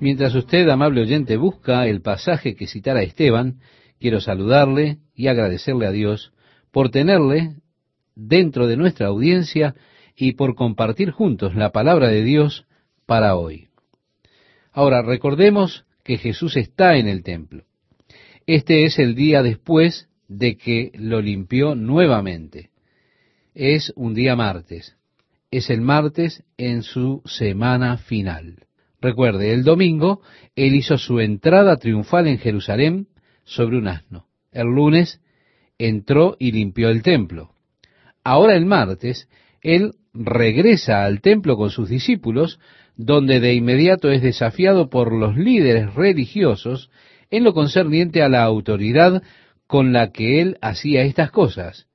Mientras usted, amable oyente, busca el pasaje que citara Esteban, quiero saludarle y agradecerle a Dios por tenerle dentro de nuestra audiencia y por compartir juntos la palabra de Dios para hoy. Ahora, recordemos que Jesús está en el templo. Este es el día después de que lo limpió nuevamente. Es un día martes. Es el martes en su semana final. Recuerde, el domingo él hizo su entrada triunfal en Jerusalén sobre un asno. El lunes entró y limpió el templo. Ahora el martes él regresa al templo con sus discípulos, donde de inmediato es desafiado por los líderes religiosos en lo concerniente a la autoridad con la que él hacía estas cosas,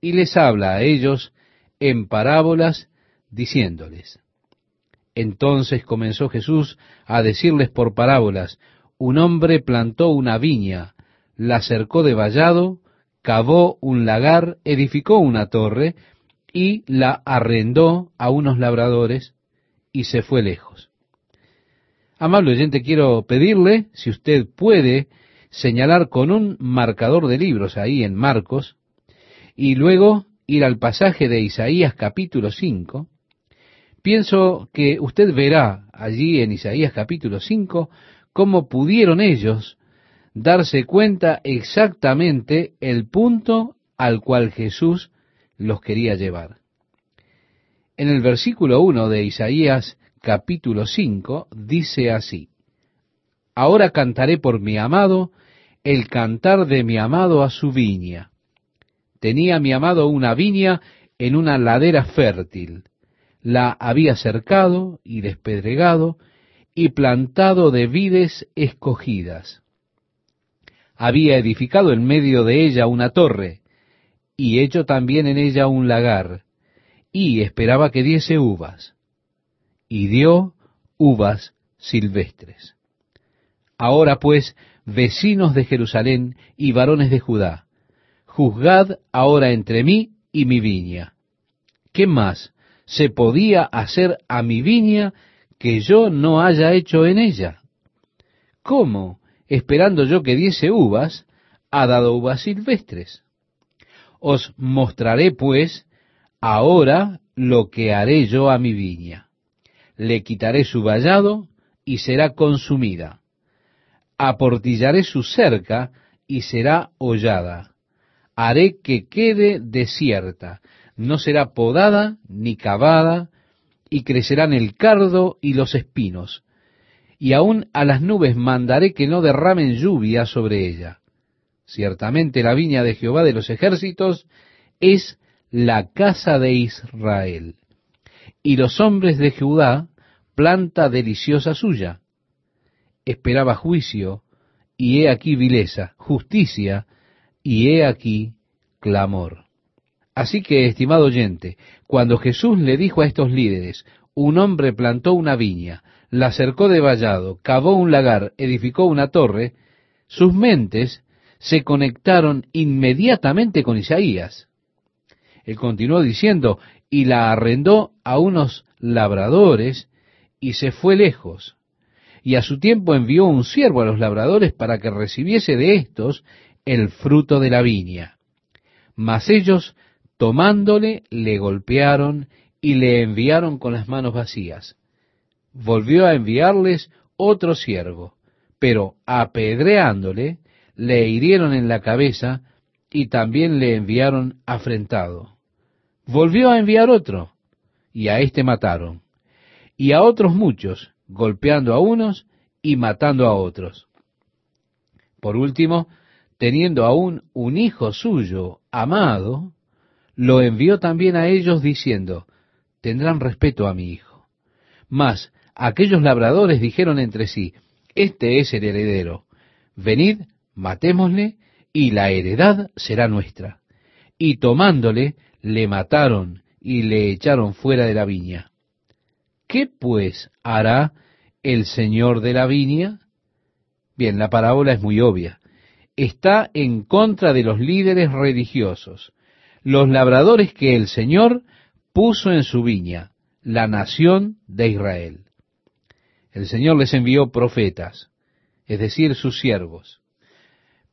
y les habla a ellos en parábolas diciéndoles, entonces comenzó Jesús a decirles por parábolas, un hombre plantó una viña, la cercó de vallado, cavó un lagar, edificó una torre y la arrendó a unos labradores y se fue lejos. Amable oyente, quiero pedirle, si usted puede, señalar con un marcador de libros ahí en Marcos, y luego ir al pasaje de Isaías capítulo 5, Pienso que usted verá allí en Isaías capítulo 5 cómo pudieron ellos darse cuenta exactamente el punto al cual Jesús los quería llevar. En el versículo 1 de Isaías capítulo 5 dice así, Ahora cantaré por mi amado el cantar de mi amado a su viña. Tenía mi amado una viña en una ladera fértil la había cercado y despedregado y plantado de vides escogidas. Había edificado en medio de ella una torre y hecho también en ella un lagar y esperaba que diese uvas y dio uvas silvestres. Ahora pues, vecinos de Jerusalén y varones de Judá, juzgad ahora entre mí y mi viña. ¿Qué más se podía hacer a mi viña que yo no haya hecho en ella? ¿Cómo, esperando yo que diese uvas, ha dado uvas silvestres? Os mostraré, pues, ahora lo que haré yo a mi viña. Le quitaré su vallado y será consumida. Aportillaré su cerca y será hollada. Haré que quede desierta no será podada ni cavada, y crecerán el cardo y los espinos, y aun a las nubes mandaré que no derramen lluvia sobre ella. Ciertamente la viña de Jehová de los ejércitos es la casa de Israel, y los hombres de Judá planta deliciosa suya. Esperaba juicio, y he aquí vileza, justicia, y he aquí clamor. Así que, estimado oyente, cuando Jesús le dijo a estos líderes, un hombre plantó una viña, la cercó de vallado, cavó un lagar, edificó una torre, sus mentes se conectaron inmediatamente con Isaías. Él continuó diciendo, y la arrendó a unos labradores y se fue lejos. Y a su tiempo envió un siervo a los labradores para que recibiese de éstos el fruto de la viña. Mas ellos Tomándole, le golpearon y le enviaron con las manos vacías. Volvió a enviarles otro siervo, pero apedreándole, le hirieron en la cabeza y también le enviaron afrentado. Volvió a enviar otro, y a éste mataron, y a otros muchos, golpeando a unos y matando a otros. Por último, teniendo aún un hijo suyo amado, lo envió también a ellos diciendo, tendrán respeto a mi hijo. Mas aquellos labradores dijeron entre sí, este es el heredero, venid, matémosle, y la heredad será nuestra. Y tomándole, le mataron y le echaron fuera de la viña. ¿Qué pues hará el señor de la viña? Bien, la parábola es muy obvia. Está en contra de los líderes religiosos los labradores que el Señor puso en su viña, la nación de Israel. el Señor les envió profetas, es decir, sus siervos.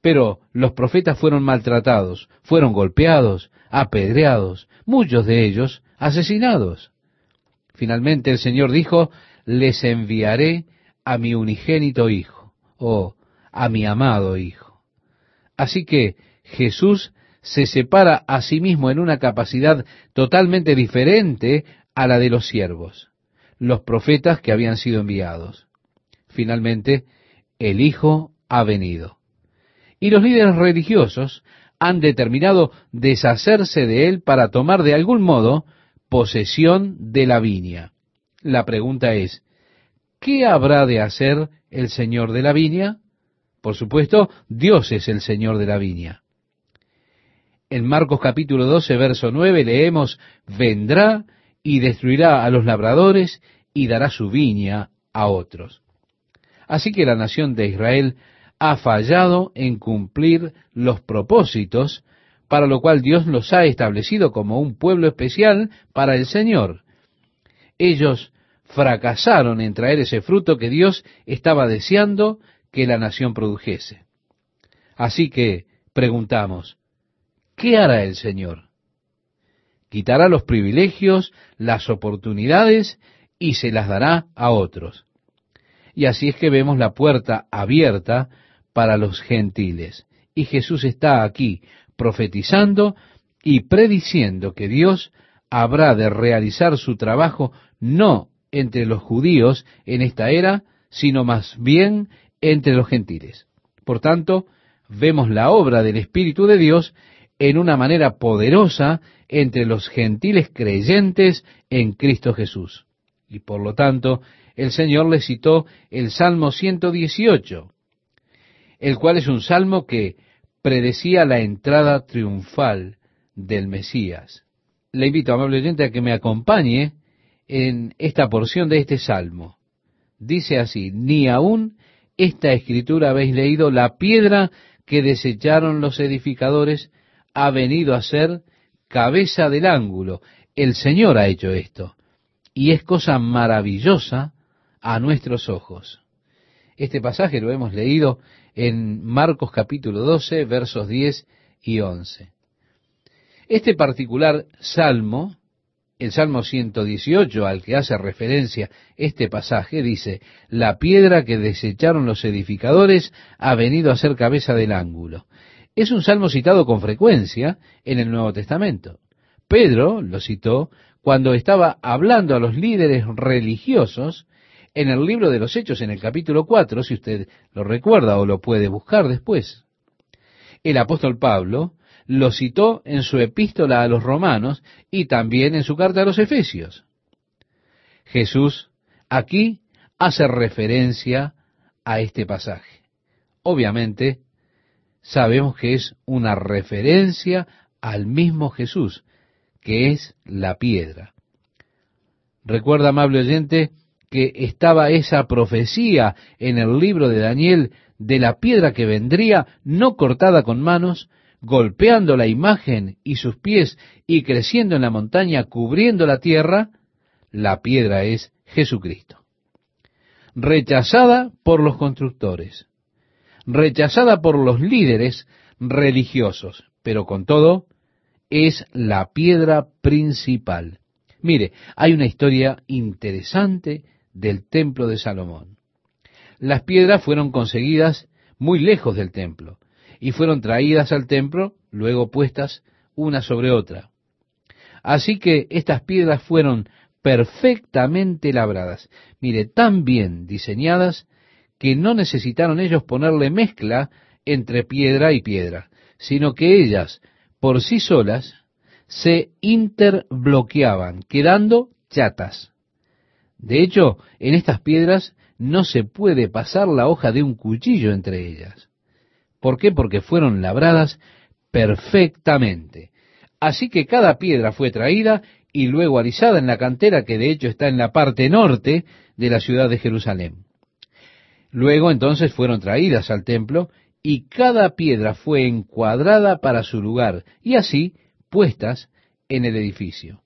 Pero los profetas fueron maltratados, fueron golpeados, apedreados, muchos de ellos asesinados. Finalmente el Señor dijo, les enviaré a mi unigénito Hijo, o a mi amado Hijo. Así que Jesús se separa a sí mismo en una capacidad totalmente diferente a la de los siervos, los profetas que habían sido enviados. Finalmente, el Hijo ha venido. Y los líderes religiosos han determinado deshacerse de él para tomar de algún modo posesión de la viña. La pregunta es, ¿qué habrá de hacer el Señor de la viña? Por supuesto, Dios es el Señor de la viña. En Marcos capítulo 12, verso 9 leemos, vendrá y destruirá a los labradores y dará su viña a otros. Así que la nación de Israel ha fallado en cumplir los propósitos para lo cual Dios los ha establecido como un pueblo especial para el Señor. Ellos fracasaron en traer ese fruto que Dios estaba deseando que la nación produjese. Así que preguntamos, ¿qué hará el Señor? Quitará los privilegios, las oportunidades y se las dará a otros. Y así es que vemos la puerta abierta para los gentiles. Y Jesús está aquí profetizando y prediciendo que Dios habrá de realizar su trabajo no entre los judíos en esta era, sino más bien entre los gentiles. Por tanto, vemos la obra del Espíritu de Dios en una manera poderosa entre los gentiles creyentes en Cristo Jesús. Y por lo tanto, el Señor le citó el Salmo 118, el cual es un salmo que predecía la entrada triunfal del Mesías. Le invito, amable oyente, a que me acompañe en esta porción de este salmo. Dice así, ni aún esta escritura habéis leído, la piedra que desecharon los edificadores ha venido a ser cabeza del ángulo. El Señor ha hecho esto. Y es cosa maravillosa a nuestros ojos. Este pasaje lo hemos leído en Marcos capítulo 12, versos 10 y 11. Este particular salmo, el Salmo 118 al que hace referencia este pasaje, dice, la piedra que desecharon los edificadores ha venido a ser cabeza del ángulo. Es un salmo citado con frecuencia en el Nuevo Testamento. Pedro lo citó cuando estaba hablando a los líderes religiosos en el libro de los Hechos, en el capítulo 4, si usted lo recuerda o lo puede buscar después. El apóstol Pablo lo citó en su epístola a los romanos y también en su carta a los efesios. Jesús aquí hace referencia a este pasaje. Obviamente, sabemos que es una referencia al mismo Jesús, que es la piedra. Recuerda, amable oyente, que estaba esa profecía en el libro de Daniel de la piedra que vendría no cortada con manos, golpeando la imagen y sus pies y creciendo en la montaña, cubriendo la tierra, la piedra es Jesucristo. Rechazada por los constructores, rechazada por los líderes religiosos, pero con todo es la piedra principal. Mire, hay una historia interesante del templo de Salomón. Las piedras fueron conseguidas muy lejos del templo y fueron traídas al templo, luego puestas una sobre otra. Así que estas piedras fueron perfectamente labradas, mire, tan bien diseñadas que no necesitaron ellos ponerle mezcla entre piedra y piedra, sino que ellas, por sí solas, se interbloqueaban, quedando chatas. De hecho, en estas piedras no se puede pasar la hoja de un cuchillo entre ellas. ¿Por qué? Porque fueron labradas perfectamente. Así que cada piedra fue traída y luego alisada en la cantera que de hecho está en la parte norte de la ciudad de Jerusalén. Luego entonces fueron traídas al templo y cada piedra fue encuadrada para su lugar y así puestas en el edificio.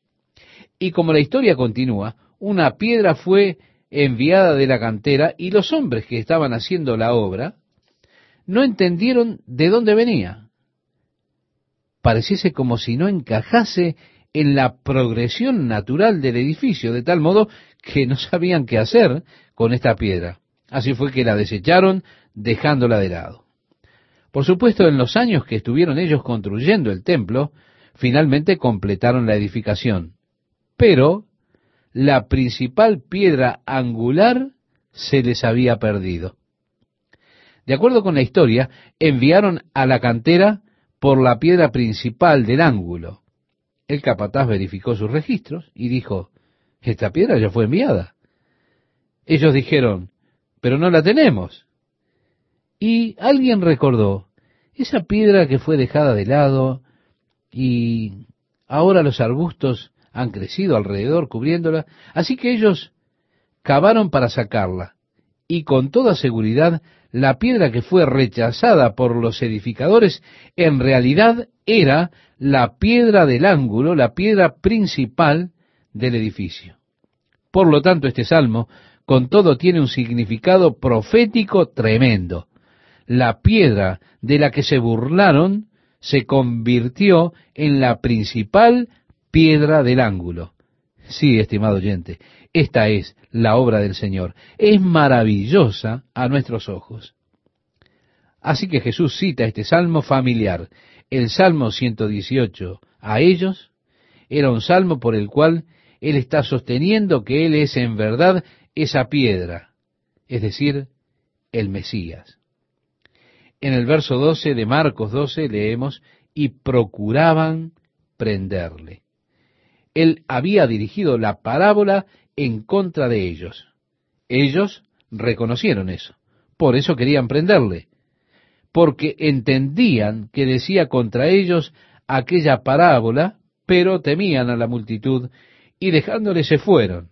Y como la historia continúa, una piedra fue enviada de la cantera, y los hombres que estaban haciendo la obra no entendieron de dónde venía. Pareciese como si no encajase en la progresión natural del edificio, de tal modo que no sabían qué hacer con esta piedra. Así fue que la desecharon dejándola de lado. Por supuesto, en los años que estuvieron ellos construyendo el templo, finalmente completaron la edificación. Pero la principal piedra angular se les había perdido. De acuerdo con la historia, enviaron a la cantera por la piedra principal del ángulo. El capataz verificó sus registros y dijo, esta piedra ya fue enviada. Ellos dijeron, pero no la tenemos. Y alguien recordó, esa piedra que fue dejada de lado y ahora los arbustos han crecido alrededor cubriéndola, así que ellos cavaron para sacarla. Y con toda seguridad, la piedra que fue rechazada por los edificadores en realidad era la piedra del ángulo, la piedra principal del edificio. Por lo tanto, este salmo, con todo, tiene un significado profético tremendo. La piedra de la que se burlaron se convirtió en la principal piedra del ángulo. Sí, estimado oyente, esta es la obra del Señor. Es maravillosa a nuestros ojos. Así que Jesús cita este salmo familiar, el Salmo 118, a ellos, era un salmo por el cual Él está sosteniendo que Él es en verdad esa piedra, es decir, el Mesías. En el verso 12 de Marcos 12 leemos, y procuraban prenderle. Él había dirigido la parábola en contra de ellos. Ellos reconocieron eso. Por eso querían prenderle. Porque entendían que decía contra ellos aquella parábola, pero temían a la multitud y dejándole se fueron.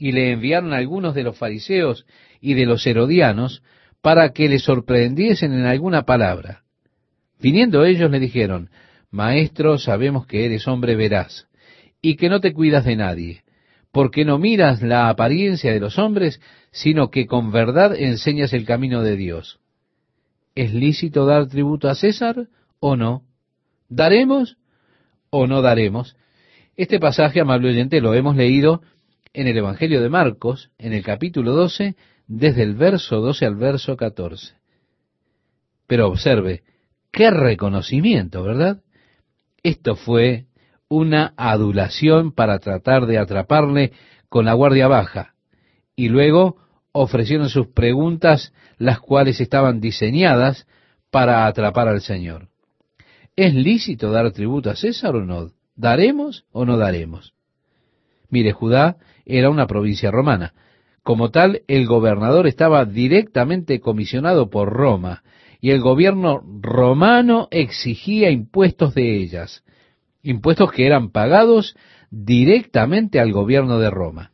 Y le enviaron a algunos de los fariseos y de los herodianos para que le sorprendiesen en alguna palabra. Viniendo ellos le dijeron, Maestro, sabemos que eres hombre veraz y que no te cuidas de nadie, porque no miras la apariencia de los hombres, sino que con verdad enseñas el camino de Dios. ¿Es lícito dar tributo a César o no? ¿Daremos o no daremos? Este pasaje, amable oyente, lo hemos leído en el Evangelio de Marcos, en el capítulo 12, desde el verso 12 al verso 14. Pero observe, qué reconocimiento, ¿verdad? Esto fue una adulación para tratar de atraparle con la guardia baja. Y luego ofrecieron sus preguntas, las cuales estaban diseñadas para atrapar al Señor. ¿Es lícito dar tributo a César o no? ¿Daremos o no daremos? Mire, Judá era una provincia romana. Como tal, el gobernador estaba directamente comisionado por Roma, y el gobierno romano exigía impuestos de ellas impuestos que eran pagados directamente al gobierno de Roma.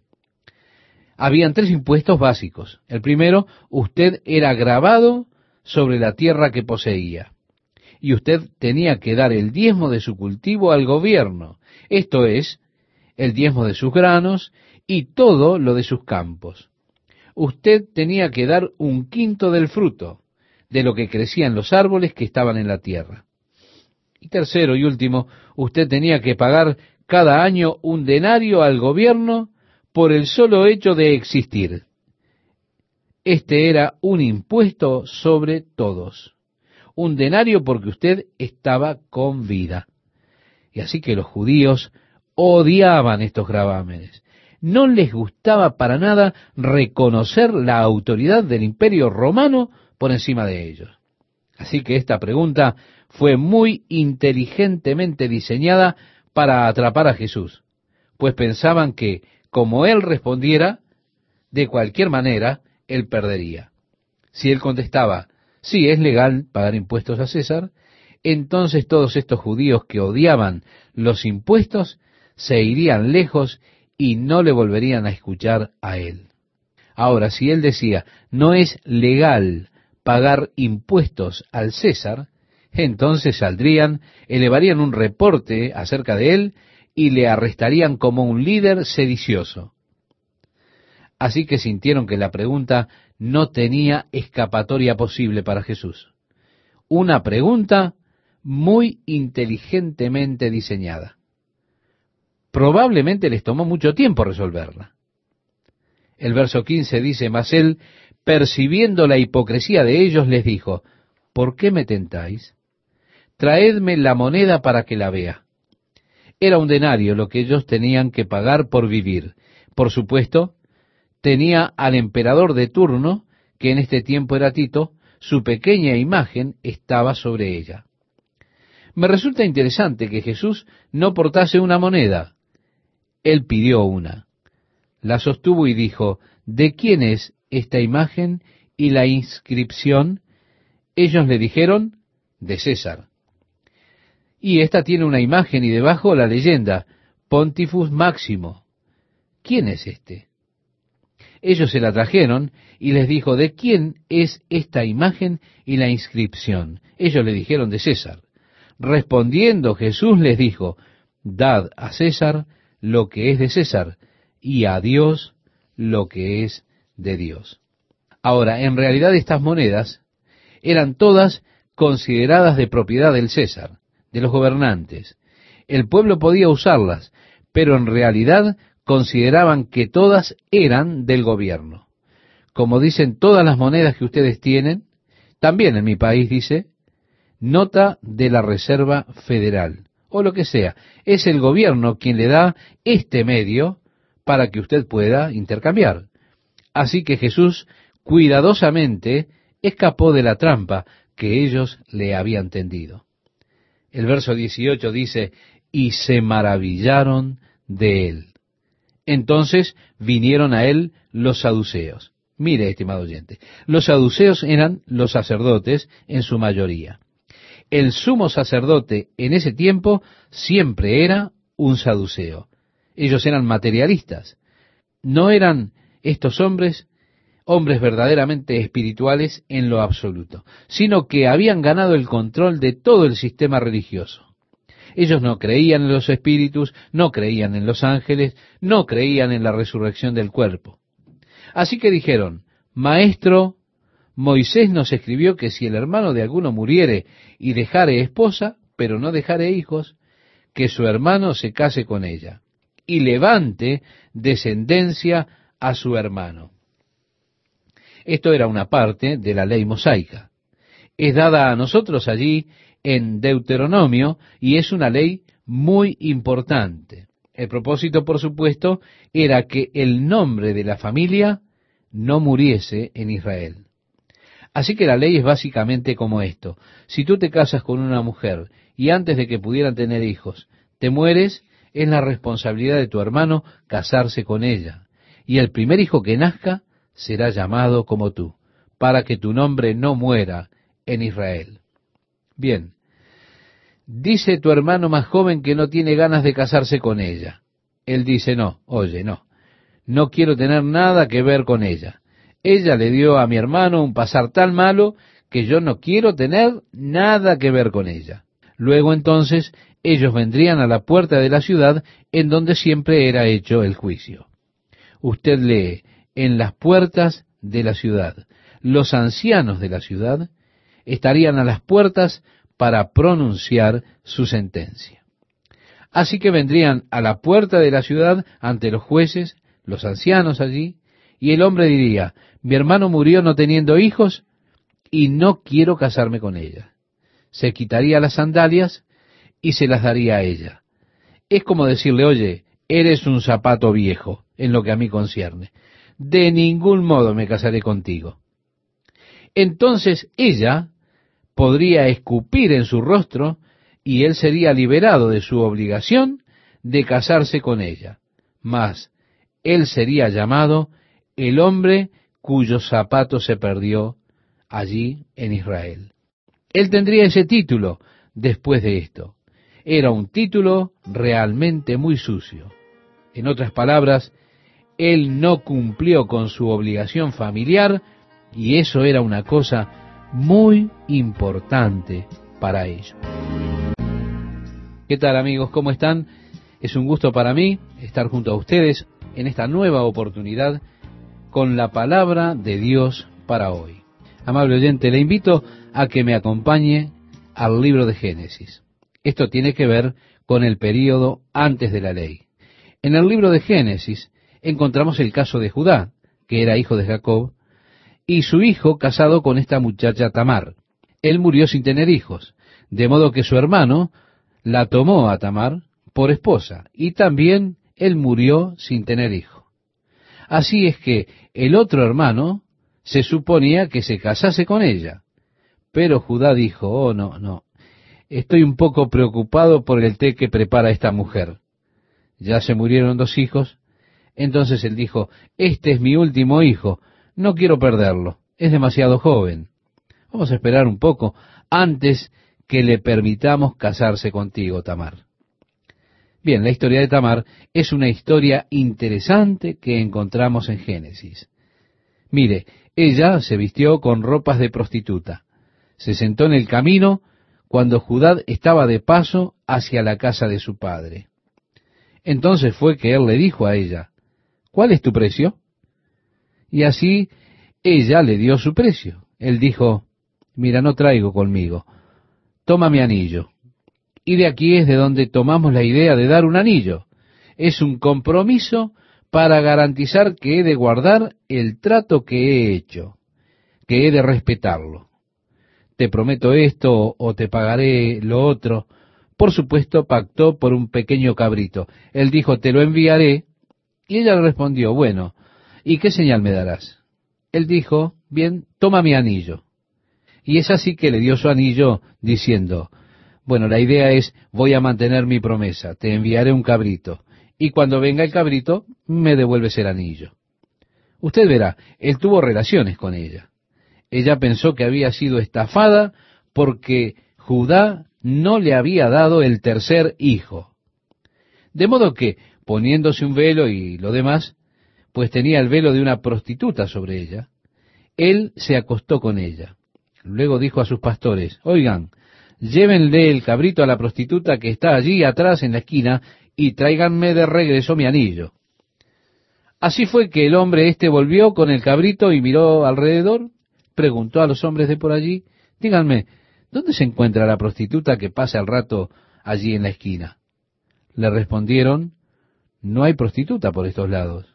Habían tres impuestos básicos. El primero, usted era grabado sobre la tierra que poseía. Y usted tenía que dar el diezmo de su cultivo al gobierno, esto es, el diezmo de sus granos y todo lo de sus campos. Usted tenía que dar un quinto del fruto, de lo que crecían los árboles que estaban en la tierra. Y tercero y último, usted tenía que pagar cada año un denario al gobierno por el solo hecho de existir. Este era un impuesto sobre todos. Un denario porque usted estaba con vida. Y así que los judíos odiaban estos gravámenes. No les gustaba para nada reconocer la autoridad del imperio romano por encima de ellos. Así que esta pregunta fue muy inteligentemente diseñada para atrapar a Jesús, pues pensaban que, como él respondiera, de cualquier manera, él perdería. Si él contestaba, sí, es legal pagar impuestos a César, entonces todos estos judíos que odiaban los impuestos se irían lejos y no le volverían a escuchar a él. Ahora, si él decía, no es legal pagar impuestos al César, entonces saldrían, elevarían un reporte acerca de él y le arrestarían como un líder sedicioso. Así que sintieron que la pregunta no tenía escapatoria posible para Jesús. Una pregunta muy inteligentemente diseñada. Probablemente les tomó mucho tiempo resolverla. El verso 15 dice, mas él, percibiendo la hipocresía de ellos, les dijo, ¿por qué me tentáis? Traedme la moneda para que la vea. Era un denario lo que ellos tenían que pagar por vivir. Por supuesto, tenía al emperador de turno, que en este tiempo era Tito, su pequeña imagen estaba sobre ella. Me resulta interesante que Jesús no portase una moneda. Él pidió una. La sostuvo y dijo, ¿de quién es esta imagen y la inscripción? Ellos le dijeron, de César. Y esta tiene una imagen y debajo la leyenda, Pontifus Máximo. ¿Quién es este? Ellos se la trajeron y les dijo, ¿de quién es esta imagen y la inscripción? Ellos le dijeron, de César. Respondiendo Jesús les dijo, dad a César lo que es de César y a Dios lo que es de Dios. Ahora, en realidad estas monedas eran todas consideradas de propiedad del César, de los gobernantes. El pueblo podía usarlas, pero en realidad consideraban que todas eran del gobierno. Como dicen todas las monedas que ustedes tienen, también en mi país dice, nota de la Reserva Federal, o lo que sea. Es el gobierno quien le da este medio para que usted pueda intercambiar. Así que Jesús cuidadosamente escapó de la trampa que ellos le habían tendido. El verso 18 dice, y se maravillaron de él. Entonces vinieron a él los saduceos. Mire, estimado oyente, los saduceos eran los sacerdotes en su mayoría. El sumo sacerdote en ese tiempo siempre era un saduceo. Ellos eran materialistas. No eran estos hombres hombres verdaderamente espirituales en lo absoluto, sino que habían ganado el control de todo el sistema religioso. Ellos no creían en los espíritus, no creían en los ángeles, no creían en la resurrección del cuerpo. Así que dijeron, Maestro, Moisés nos escribió que si el hermano de alguno muriere y dejare esposa, pero no dejare hijos, que su hermano se case con ella y levante descendencia a su hermano. Esto era una parte de la ley mosaica. Es dada a nosotros allí en Deuteronomio y es una ley muy importante. El propósito, por supuesto, era que el nombre de la familia no muriese en Israel. Así que la ley es básicamente como esto. Si tú te casas con una mujer y antes de que pudieran tener hijos, te mueres, es la responsabilidad de tu hermano casarse con ella. Y el primer hijo que nazca será llamado como tú, para que tu nombre no muera en Israel. Bien, Dice tu hermano más joven que no tiene ganas de casarse con ella. Él dice, no, oye, no, no quiero tener nada que ver con ella. Ella le dio a mi hermano un pasar tan malo que yo no quiero tener nada que ver con ella. Luego entonces ellos vendrían a la puerta de la ciudad en donde siempre era hecho el juicio. Usted lee, en las puertas de la ciudad. Los ancianos de la ciudad estarían a las puertas para pronunciar su sentencia. Así que vendrían a la puerta de la ciudad ante los jueces, los ancianos allí, y el hombre diría, mi hermano murió no teniendo hijos y no quiero casarme con ella. Se quitaría las sandalias y se las daría a ella. Es como decirle, oye, eres un zapato viejo en lo que a mí concierne. De ningún modo me casaré contigo. Entonces ella podría escupir en su rostro y él sería liberado de su obligación de casarse con ella. Mas él sería llamado el hombre cuyo zapato se perdió allí en Israel. Él tendría ese título después de esto. Era un título realmente muy sucio. En otras palabras, él no cumplió con su obligación familiar y eso era una cosa muy importante para ellos. ¿Qué tal amigos? ¿Cómo están? Es un gusto para mí estar junto a ustedes en esta nueva oportunidad con la palabra de Dios para hoy. Amable oyente, le invito a que me acompañe al libro de Génesis. Esto tiene que ver con el período antes de la ley. En el libro de Génesis encontramos el caso de Judá, que era hijo de Jacob, y su hijo casado con esta muchacha Tamar. Él murió sin tener hijos, de modo que su hermano la tomó a Tamar por esposa, y también él murió sin tener hijo. Así es que el otro hermano se suponía que se casase con ella. Pero Judá dijo, oh no, no, estoy un poco preocupado por el té que prepara esta mujer. Ya se murieron dos hijos. Entonces él dijo, este es mi último hijo, no quiero perderlo, es demasiado joven. Vamos a esperar un poco antes que le permitamos casarse contigo, Tamar. Bien, la historia de Tamar es una historia interesante que encontramos en Génesis. Mire, ella se vistió con ropas de prostituta. Se sentó en el camino cuando Judá estaba de paso hacia la casa de su padre. Entonces fue que él le dijo a ella, ¿cuál es tu precio? Y así ella le dio su precio. Él dijo, mira, no traigo conmigo, toma mi anillo. Y de aquí es de donde tomamos la idea de dar un anillo. Es un compromiso para garantizar que he de guardar el trato que he hecho, que he de respetarlo. Te prometo esto o te pagaré lo otro. Por supuesto, pactó por un pequeño cabrito. Él dijo, te lo enviaré. Y ella le respondió, bueno, ¿y qué señal me darás? Él dijo, bien, toma mi anillo. Y es así que le dio su anillo diciendo, bueno, la idea es, voy a mantener mi promesa, te enviaré un cabrito, y cuando venga el cabrito, me devuelves el anillo. Usted verá, él tuvo relaciones con ella. Ella pensó que había sido estafada porque Judá no le había dado el tercer hijo. De modo que, poniéndose un velo y lo demás, pues tenía el velo de una prostituta sobre ella, él se acostó con ella. Luego dijo a sus pastores, oigan, llévenle el cabrito a la prostituta que está allí atrás en la esquina y tráiganme de regreso mi anillo. Así fue que el hombre éste volvió con el cabrito y miró alrededor, preguntó a los hombres de por allí, díganme, ¿dónde se encuentra la prostituta que pasa el rato allí en la esquina? Le respondieron, no hay prostituta por estos lados.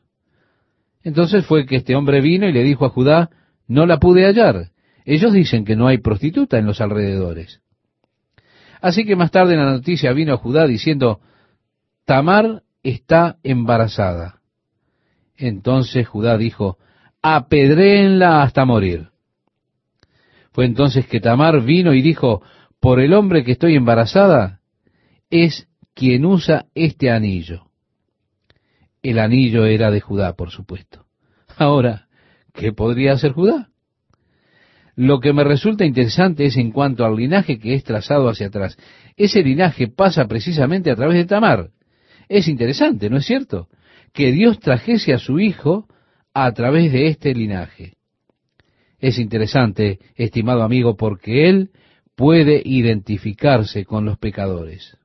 Entonces fue que este hombre vino y le dijo a Judá, no la pude hallar. Ellos dicen que no hay prostituta en los alrededores. Así que más tarde la noticia vino a Judá diciendo, Tamar está embarazada. Entonces Judá dijo, apedréenla hasta morir. Fue entonces que Tamar vino y dijo, por el hombre que estoy embarazada, es quien usa este anillo. El anillo era de Judá, por supuesto. Ahora, ¿qué podría hacer Judá? Lo que me resulta interesante es en cuanto al linaje que es trazado hacia atrás. Ese linaje pasa precisamente a través de Tamar. Es interesante, ¿no es cierto? Que Dios trajese a su hijo a través de este linaje. Es interesante, estimado amigo, porque él puede identificarse con los pecadores.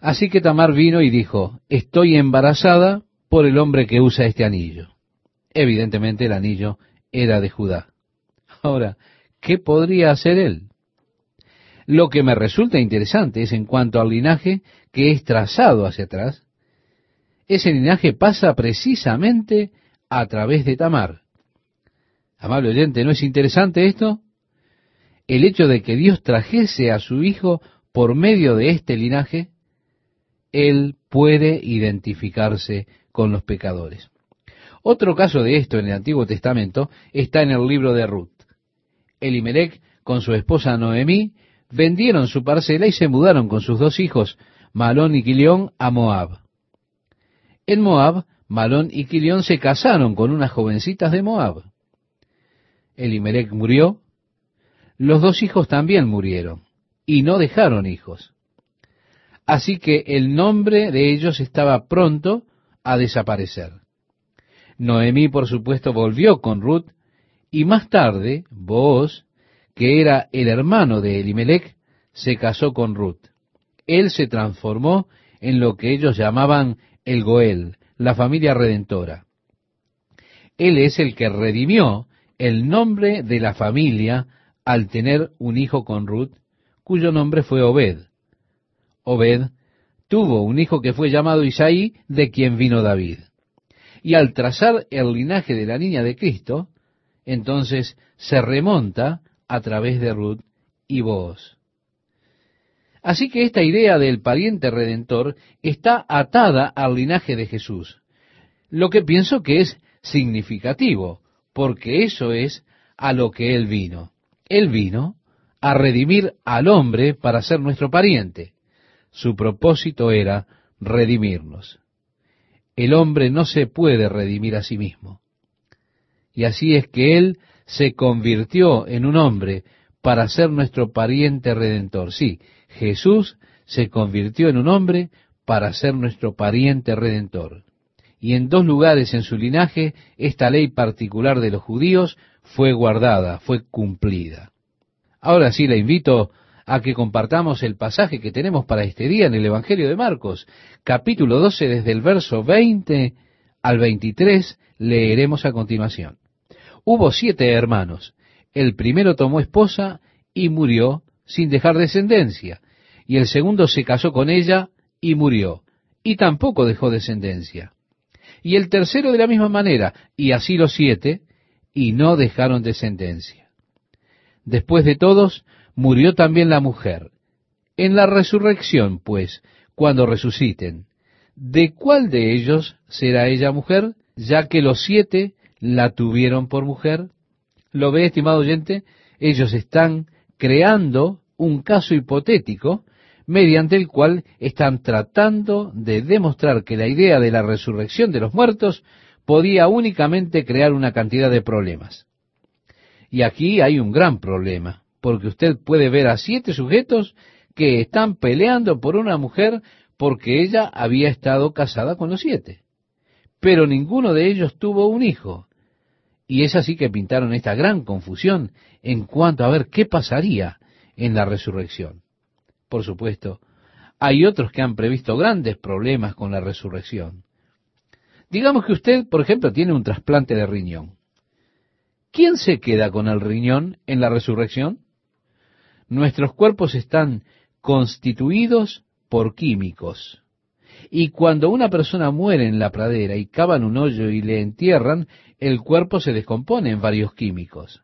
Así que Tamar vino y dijo, estoy embarazada por el hombre que usa este anillo. Evidentemente el anillo era de Judá. Ahora, ¿qué podría hacer él? Lo que me resulta interesante es en cuanto al linaje que es trazado hacia atrás, ese linaje pasa precisamente a través de Tamar. Amable oyente, ¿no es interesante esto? El hecho de que Dios trajese a su hijo por medio de este linaje, él puede identificarse con los pecadores. Otro caso de esto en el Antiguo Testamento está en el libro de Ruth. Elimelech con su esposa Noemí vendieron su parcela y se mudaron con sus dos hijos, Malón y Quilión, a Moab. En Moab, Malón y Quilión se casaron con unas jovencitas de Moab. Elimelech murió, los dos hijos también murieron, y no dejaron hijos. Así que el nombre de ellos estaba pronto a desaparecer. Noemí, por supuesto, volvió con Ruth y más tarde, Booz, que era el hermano de Elimelech, se casó con Ruth. Él se transformó en lo que ellos llamaban el Goel, la familia redentora. Él es el que redimió el nombre de la familia al tener un hijo con Ruth, cuyo nombre fue Obed. Obed tuvo un hijo que fue llamado Isaí, de quien vino David. Y al trazar el linaje de la niña de Cristo, entonces se remonta a través de Ruth y Boaz. Así que esta idea del pariente redentor está atada al linaje de Jesús, lo que pienso que es significativo, porque eso es a lo que Él vino. Él vino a redimir al hombre para ser nuestro pariente. Su propósito era redimirnos. El hombre no se puede redimir a sí mismo. Y así es que Él se convirtió en un hombre para ser nuestro pariente redentor. Sí, Jesús se convirtió en un hombre para ser nuestro pariente redentor. Y en dos lugares en su linaje esta ley particular de los judíos fue guardada, fue cumplida. Ahora sí le invito a que compartamos el pasaje que tenemos para este día en el Evangelio de Marcos, capítulo 12, desde el verso 20 al 23, leeremos a continuación. Hubo siete hermanos. El primero tomó esposa y murió sin dejar descendencia, y el segundo se casó con ella y murió, y tampoco dejó descendencia. Y el tercero de la misma manera, y así los siete, y no dejaron descendencia. Después de todos, murió también la mujer. En la resurrección, pues, cuando resuciten, ¿de cuál de ellos será ella mujer, ya que los siete la tuvieron por mujer? ¿Lo ve, estimado oyente? Ellos están creando un caso hipotético mediante el cual están tratando de demostrar que la idea de la resurrección de los muertos podía únicamente crear una cantidad de problemas. Y aquí hay un gran problema, porque usted puede ver a siete sujetos que están peleando por una mujer porque ella había estado casada con los siete. Pero ninguno de ellos tuvo un hijo. Y es así que pintaron esta gran confusión en cuanto a ver qué pasaría en la resurrección. Por supuesto, hay otros que han previsto grandes problemas con la resurrección. Digamos que usted, por ejemplo, tiene un trasplante de riñón. ¿Quién se queda con el riñón en la resurrección? Nuestros cuerpos están constituidos por químicos. Y cuando una persona muere en la pradera y cavan un hoyo y le entierran, el cuerpo se descompone en varios químicos.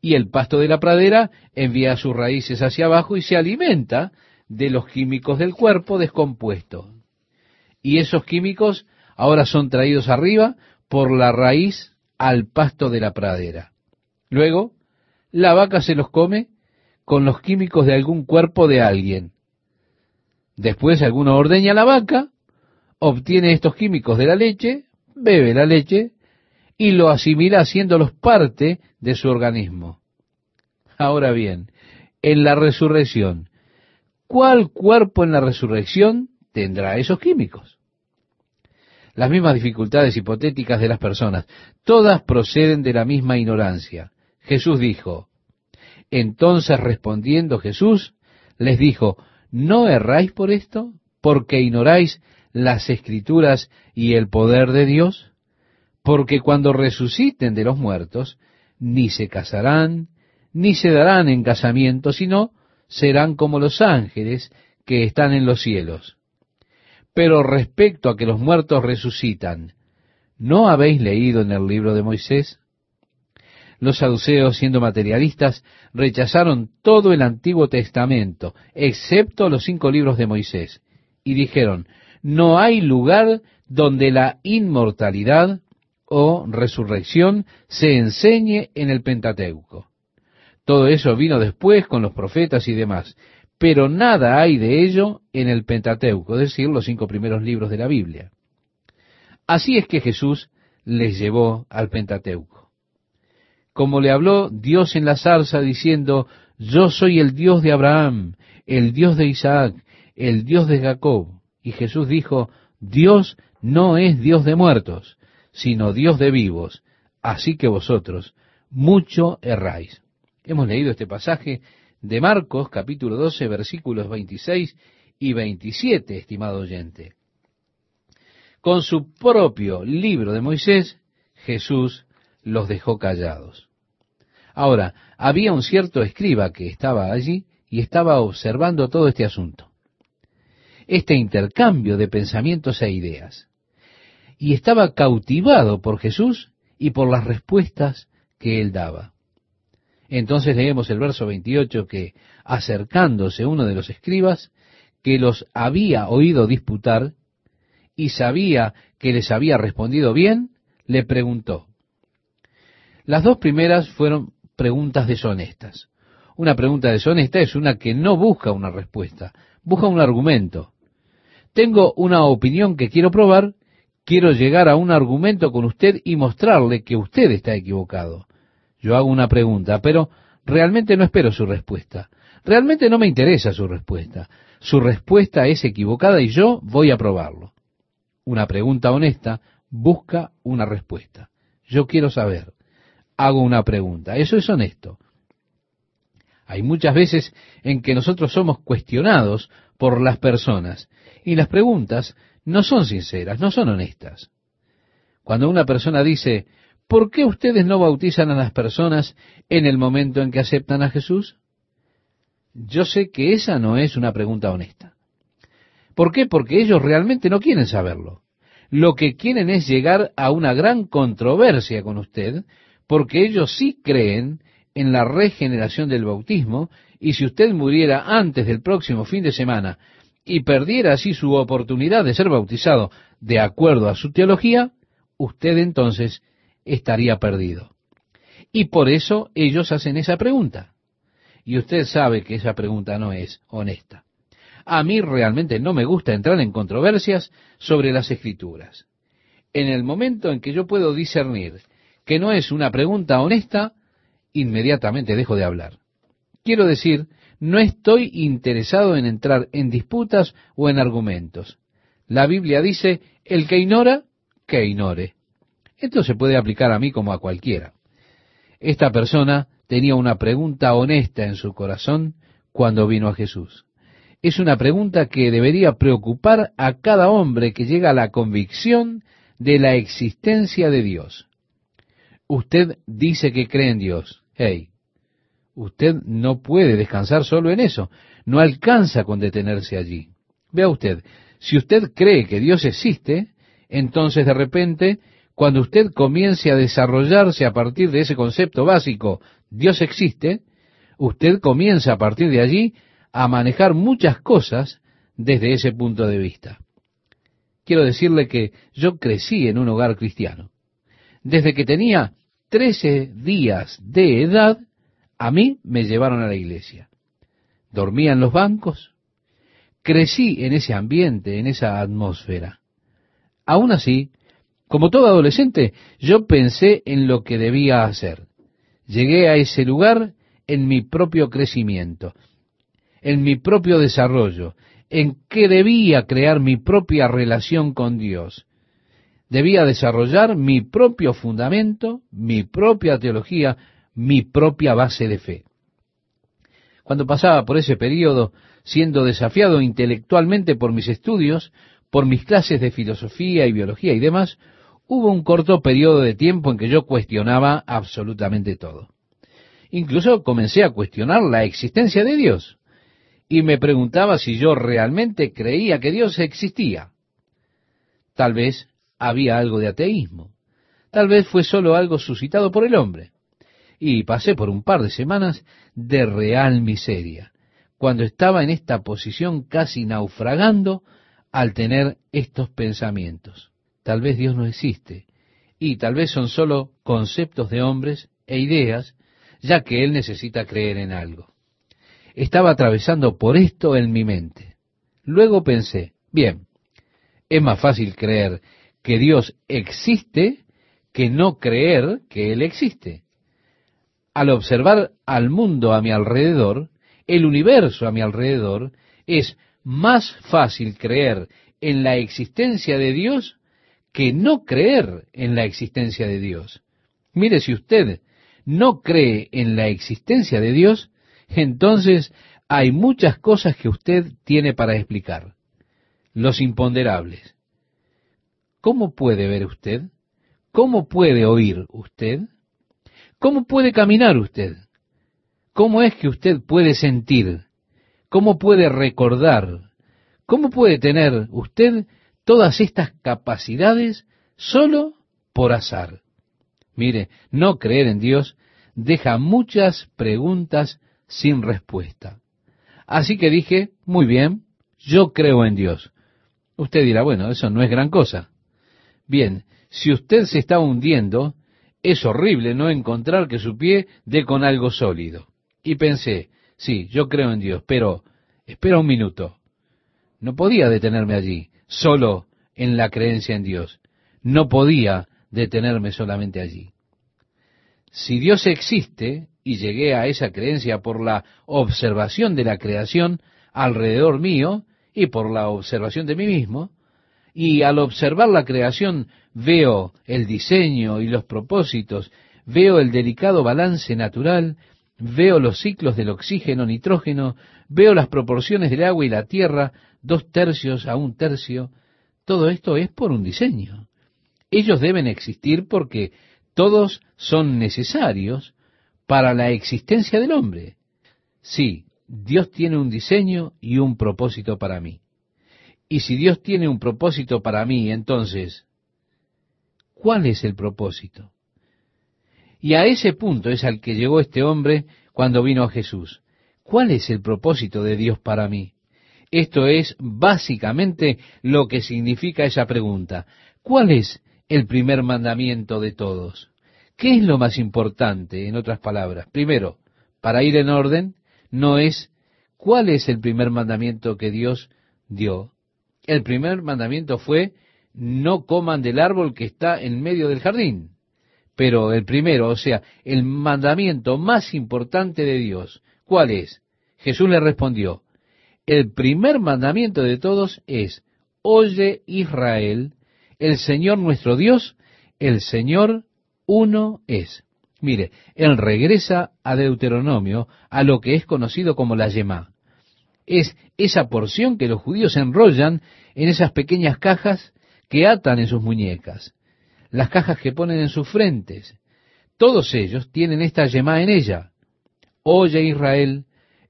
Y el pasto de la pradera envía sus raíces hacia abajo y se alimenta de los químicos del cuerpo descompuesto. Y esos químicos ahora son traídos arriba por la raíz al pasto de la pradera. Luego, la vaca se los come con los químicos de algún cuerpo de alguien. Después alguno ordeña la vaca, obtiene estos químicos de la leche, bebe la leche y lo asimila haciéndolos parte de su organismo. Ahora bien, en la resurrección, ¿cuál cuerpo en la resurrección tendrá esos químicos? las mismas dificultades hipotéticas de las personas. Todas proceden de la misma ignorancia. Jesús dijo, entonces respondiendo Jesús, les dijo, ¿no erráis por esto? Porque ignoráis las escrituras y el poder de Dios? Porque cuando resuciten de los muertos, ni se casarán, ni se darán en casamiento, sino serán como los ángeles que están en los cielos. Pero respecto a que los muertos resucitan, ¿no habéis leído en el libro de Moisés? Los saduceos, siendo materialistas, rechazaron todo el Antiguo Testamento, excepto los cinco libros de Moisés, y dijeron, no hay lugar donde la inmortalidad o resurrección se enseñe en el Pentateuco. Todo eso vino después con los profetas y demás pero nada hay de ello en el Pentateuco, es decir, los cinco primeros libros de la Biblia. Así es que Jesús les llevó al Pentateuco. Como le habló Dios en la zarza diciendo, yo soy el Dios de Abraham, el Dios de Isaac, el Dios de Jacob. Y Jesús dijo, Dios no es Dios de muertos, sino Dios de vivos. Así que vosotros mucho erráis. Hemos leído este pasaje de Marcos capítulo 12 versículos 26 y 27, estimado oyente. Con su propio libro de Moisés, Jesús los dejó callados. Ahora, había un cierto escriba que estaba allí y estaba observando todo este asunto, este intercambio de pensamientos e ideas, y estaba cautivado por Jesús y por las respuestas que él daba. Entonces leemos el verso 28 que, acercándose uno de los escribas, que los había oído disputar y sabía que les había respondido bien, le preguntó. Las dos primeras fueron preguntas deshonestas. Una pregunta deshonesta es una que no busca una respuesta, busca un argumento. Tengo una opinión que quiero probar, quiero llegar a un argumento con usted y mostrarle que usted está equivocado. Yo hago una pregunta, pero realmente no espero su respuesta. Realmente no me interesa su respuesta. Su respuesta es equivocada y yo voy a probarlo. Una pregunta honesta busca una respuesta. Yo quiero saber. Hago una pregunta. Eso es honesto. Hay muchas veces en que nosotros somos cuestionados por las personas y las preguntas no son sinceras, no son honestas. Cuando una persona dice, ¿por qué ustedes no bautizan a las personas en el momento en que aceptan a Jesús? Yo sé que esa no es una pregunta honesta. ¿Por qué? Porque ellos realmente no quieren saberlo. Lo que quieren es llegar a una gran controversia con usted, porque ellos sí creen en la regeneración del bautismo, y si usted muriera antes del próximo fin de semana y perdiera así su oportunidad de ser bautizado de acuerdo a su teología, usted entonces estaría perdido. Y por eso ellos hacen esa pregunta. Y usted sabe que esa pregunta no es honesta. A mí realmente no me gusta entrar en controversias sobre las escrituras. En el momento en que yo puedo discernir que no es una pregunta honesta, inmediatamente dejo de hablar. Quiero decir, no estoy interesado en entrar en disputas o en argumentos. La Biblia dice, el que ignora, que ignore. Esto se puede aplicar a mí como a cualquiera. Esta persona tenía una pregunta honesta en su corazón cuando vino a Jesús. Es una pregunta que debería preocupar a cada hombre que llega a la convicción de la existencia de Dios. Usted dice que cree en Dios. Hey, Usted no puede descansar solo en eso. No alcanza con detenerse allí. Vea usted, si usted cree que Dios existe, entonces de repente, cuando usted comience a desarrollarse a partir de ese concepto básico, Dios existe, usted comienza a partir de allí a manejar muchas cosas desde ese punto de vista. Quiero decirle que yo crecí en un hogar cristiano. Desde que tenía trece días de edad, a mí me llevaron a la iglesia. Dormía en los bancos. Crecí en ese ambiente, en esa atmósfera. Aún así, como todo adolescente, yo pensé en lo que debía hacer. Llegué a ese lugar en mi propio crecimiento, en mi propio desarrollo, en que debía crear mi propia relación con Dios. Debía desarrollar mi propio fundamento, mi propia teología, mi propia base de fe. Cuando pasaba por ese periodo, siendo desafiado intelectualmente por mis estudios, por mis clases de filosofía y biología y demás, hubo un corto periodo de tiempo en que yo cuestionaba absolutamente todo. Incluso comencé a cuestionar la existencia de Dios y me preguntaba si yo realmente creía que Dios existía. Tal vez había algo de ateísmo. Tal vez fue solo algo suscitado por el hombre y pasé por un par de semanas de real miseria, cuando estaba en esta posición casi naufragando al tener estos pensamientos. Tal vez Dios no existe, y tal vez son solo conceptos de hombres e ideas, ya que Él necesita creer en algo. Estaba atravesando por esto en mi mente. Luego pensé, bien, es más fácil creer que Dios existe que no creer que Él existe al observar al mundo a mi alrededor, el universo a mi alrededor, es más fácil creer en la existencia de Dios que no creer en la existencia de Dios. Mire, si usted no cree en la existencia de Dios, entonces hay muchas cosas que usted tiene para explicar. Los imponderables. ¿Cómo puede ver usted ¿cómo puede oír usted? ¿Cómo puede caminar usted? ¿Cómo es que usted puede sentir? ¿Cómo puede recordar? ¿Cómo puede tener usted todas estas capacidades solo por azar? Mire, no creer en Dios deja muchas preguntas sin respuesta. Así que dije, muy bien, yo creo en Dios. Usted dirá, bueno, eso no es gran cosa. Bien, si usted se está hundiendo, es horrible no encontrar que su pie dé con algo sólido. Y pensé, sí, yo creo en Dios, pero espera un minuto. No podía detenerme allí, solo en la creencia en Dios. No podía detenerme solamente allí. Si Dios existe, y llegué a esa creencia por la observación de la creación alrededor mío y por la observación de mí mismo, y al observar la creación veo el diseño y los propósitos, veo el delicado balance natural, veo los ciclos del oxígeno, nitrógeno, veo las proporciones del agua y la tierra, dos tercios a un tercio, todo esto es por un diseño. Ellos deben existir porque todos son necesarios para la existencia del hombre. Sí, Dios tiene un diseño y un propósito para mí. Y si Dios tiene un propósito para mí, entonces, ¿cuál es el propósito? Y a ese punto es al que llegó este hombre cuando vino a Jesús. ¿Cuál es el propósito de Dios para mí? Esto es básicamente lo que significa esa pregunta. ¿Cuál es el primer mandamiento de todos? ¿Qué es lo más importante, en otras palabras? Primero, para ir en orden, no es cuál es el primer mandamiento que Dios dio. El primer mandamiento fue, no coman del árbol que está en medio del jardín. Pero el primero, o sea, el mandamiento más importante de Dios, ¿cuál es? Jesús le respondió, el primer mandamiento de todos es, oye Israel, el Señor nuestro Dios, el Señor uno es. Mire, él regresa a Deuteronomio, a lo que es conocido como la Yemá. Es esa porción que los judíos enrollan en esas pequeñas cajas que atan en sus muñecas, las cajas que ponen en sus frentes. Todos ellos tienen esta Yemá en ella. Oye Israel,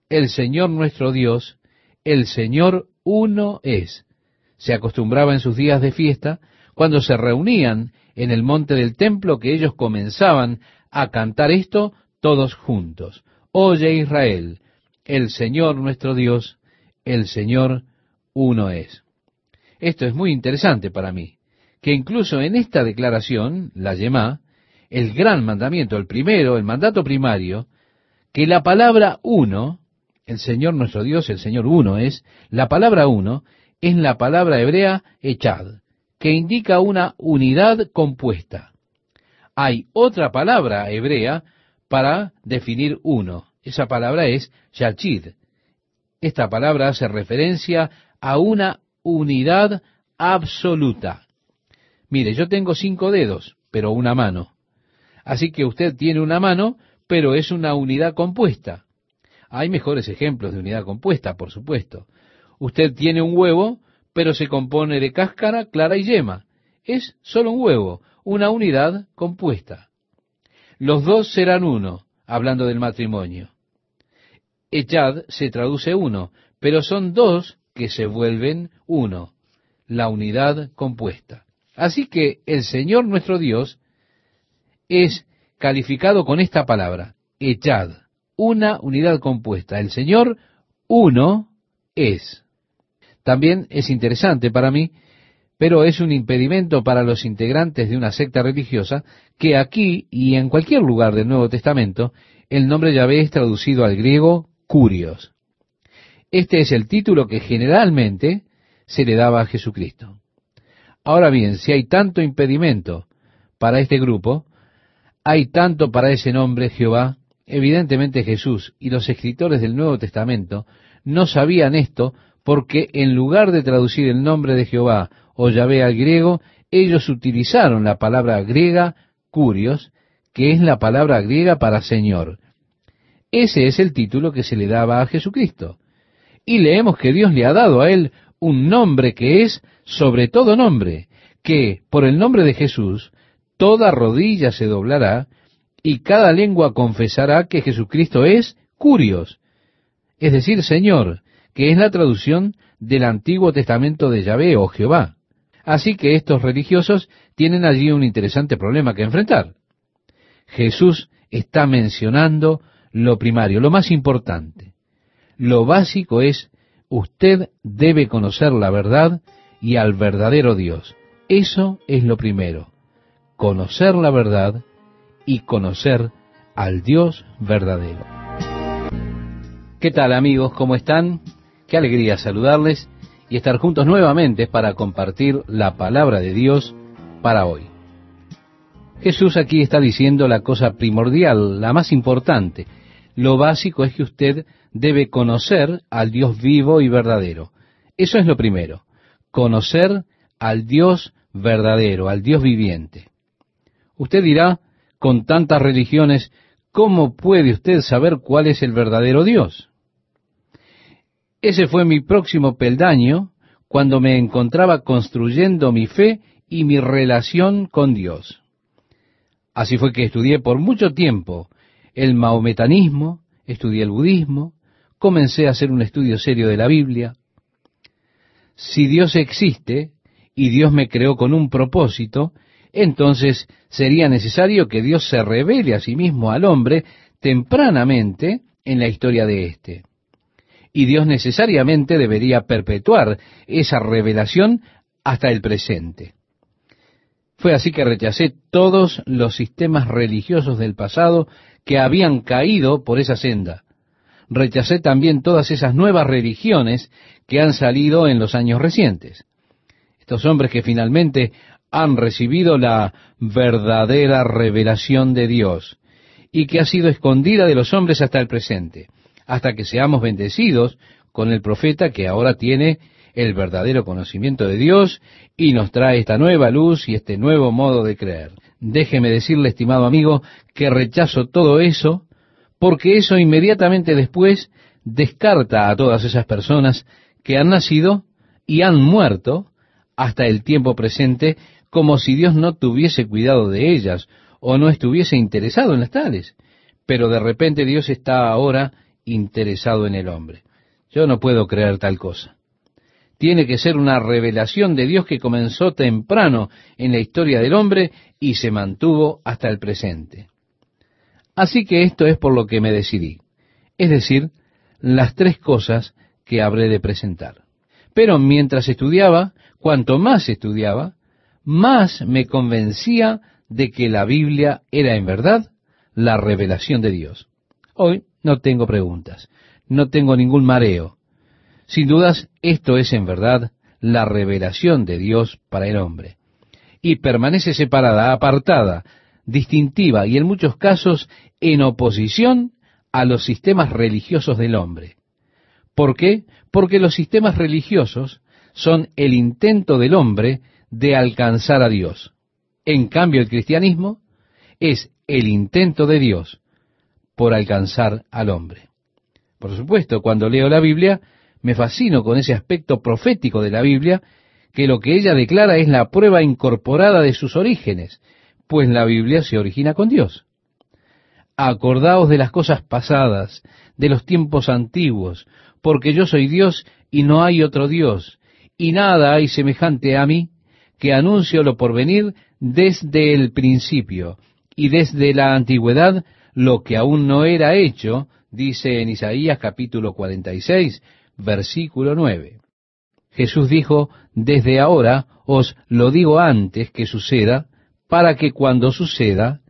el Señor nuestro Dios, el Señor uno es. Se acostumbraba en sus días de fiesta, cuando se reunían en el monte del templo que ellos comenzaban a cantar esto todos juntos. Oye Israel, el Señor nuestro Dios, el Señor uno es. Esto es muy interesante para mí, que incluso en esta declaración, la Yemá, el gran mandamiento, el primero, el mandato primario, que la palabra uno, el Señor nuestro Dios, el Señor uno es, la palabra uno es la palabra hebrea echad, que indica una unidad compuesta. Hay otra palabra hebrea para definir uno. Esa palabra es yachid. Esta palabra hace referencia a una unidad absoluta. Mire, yo tengo cinco dedos, pero una mano. Así que usted tiene una mano, pero es una unidad compuesta. Hay mejores ejemplos de unidad compuesta, por supuesto. Usted tiene un huevo, pero se compone de cáscara, clara y yema. Es solo un huevo, una unidad compuesta. Los dos serán uno, hablando del matrimonio. Echad se traduce uno, pero son dos que se vuelven uno, la unidad compuesta. Así que el Señor nuestro Dios es calificado con esta palabra, echad, una unidad compuesta. El Señor uno es. También es interesante para mí, pero es un impedimento para los integrantes de una secta religiosa que aquí y en cualquier lugar del Nuevo Testamento el nombre Yahvé es traducido al griego curios. Este es el título que generalmente se le daba a Jesucristo. Ahora bien, si hay tanto impedimento para este grupo, hay tanto para ese nombre Jehová, evidentemente Jesús y los escritores del Nuevo Testamento no sabían esto porque en lugar de traducir el nombre de Jehová o Yahvé al griego, ellos utilizaron la palabra griega curios, que es la palabra griega para Señor. Ese es el título que se le daba a Jesucristo. Y leemos que Dios le ha dado a él un nombre que es sobre todo nombre, que por el nombre de Jesús toda rodilla se doblará y cada lengua confesará que Jesucristo es Curios, es decir, Señor, que es la traducción del Antiguo Testamento de Yahvé o Jehová. Así que estos religiosos tienen allí un interesante problema que enfrentar. Jesús está mencionando lo primario, lo más importante. Lo básico es, usted debe conocer la verdad y al verdadero Dios. Eso es lo primero. Conocer la verdad y conocer al Dios verdadero. ¿Qué tal amigos? ¿Cómo están? Qué alegría saludarles y estar juntos nuevamente para compartir la palabra de Dios para hoy. Jesús aquí está diciendo la cosa primordial, la más importante. Lo básico es que usted debe conocer al Dios vivo y verdadero. Eso es lo primero. Conocer al Dios verdadero, al Dios viviente. Usted dirá, con tantas religiones, ¿cómo puede usted saber cuál es el verdadero Dios? Ese fue mi próximo peldaño cuando me encontraba construyendo mi fe y mi relación con Dios. Así fue que estudié por mucho tiempo el maometanismo, estudié el budismo, comencé a hacer un estudio serio de la Biblia. Si Dios existe y Dios me creó con un propósito, entonces sería necesario que Dios se revele a sí mismo al hombre tempranamente en la historia de éste y Dios necesariamente debería perpetuar esa revelación hasta el presente. Fue así que rechacé todos los sistemas religiosos del pasado que habían caído por esa senda. Rechacé también todas esas nuevas religiones que han salido en los años recientes. Estos hombres que finalmente han recibido la verdadera revelación de Dios y que ha sido escondida de los hombres hasta el presente hasta que seamos bendecidos con el profeta que ahora tiene el verdadero conocimiento de Dios y nos trae esta nueva luz y este nuevo modo de creer. Déjeme decirle, estimado amigo, que rechazo todo eso porque eso inmediatamente después descarta a todas esas personas que han nacido y han muerto hasta el tiempo presente como si Dios no tuviese cuidado de ellas o no estuviese interesado en las tales. Pero de repente Dios está ahora interesado en el hombre. Yo no puedo creer tal cosa. Tiene que ser una revelación de Dios que comenzó temprano en la historia del hombre y se mantuvo hasta el presente. Así que esto es por lo que me decidí. Es decir, las tres cosas que habré de presentar. Pero mientras estudiaba, cuanto más estudiaba, más me convencía de que la Biblia era en verdad la revelación de Dios. Hoy no tengo preguntas, no tengo ningún mareo. Sin dudas, esto es en verdad la revelación de Dios para el hombre. Y permanece separada, apartada, distintiva y en muchos casos en oposición a los sistemas religiosos del hombre. ¿Por qué? Porque los sistemas religiosos son el intento del hombre de alcanzar a Dios. En cambio, el cristianismo es el intento de Dios por alcanzar al hombre. Por supuesto, cuando leo la Biblia, me fascino con ese aspecto profético de la Biblia, que lo que ella declara es la prueba incorporada de sus orígenes, pues la Biblia se origina con Dios. Acordaos de las cosas pasadas, de los tiempos antiguos, porque yo soy Dios y no hay otro Dios, y nada hay semejante a mí, que anuncio lo por venir desde el principio, y desde la antigüedad lo que aún no era hecho, dice en Isaías capítulo 46, versículo 9. Jesús dijo, desde ahora os lo digo antes que suceda, para que cuando suceda,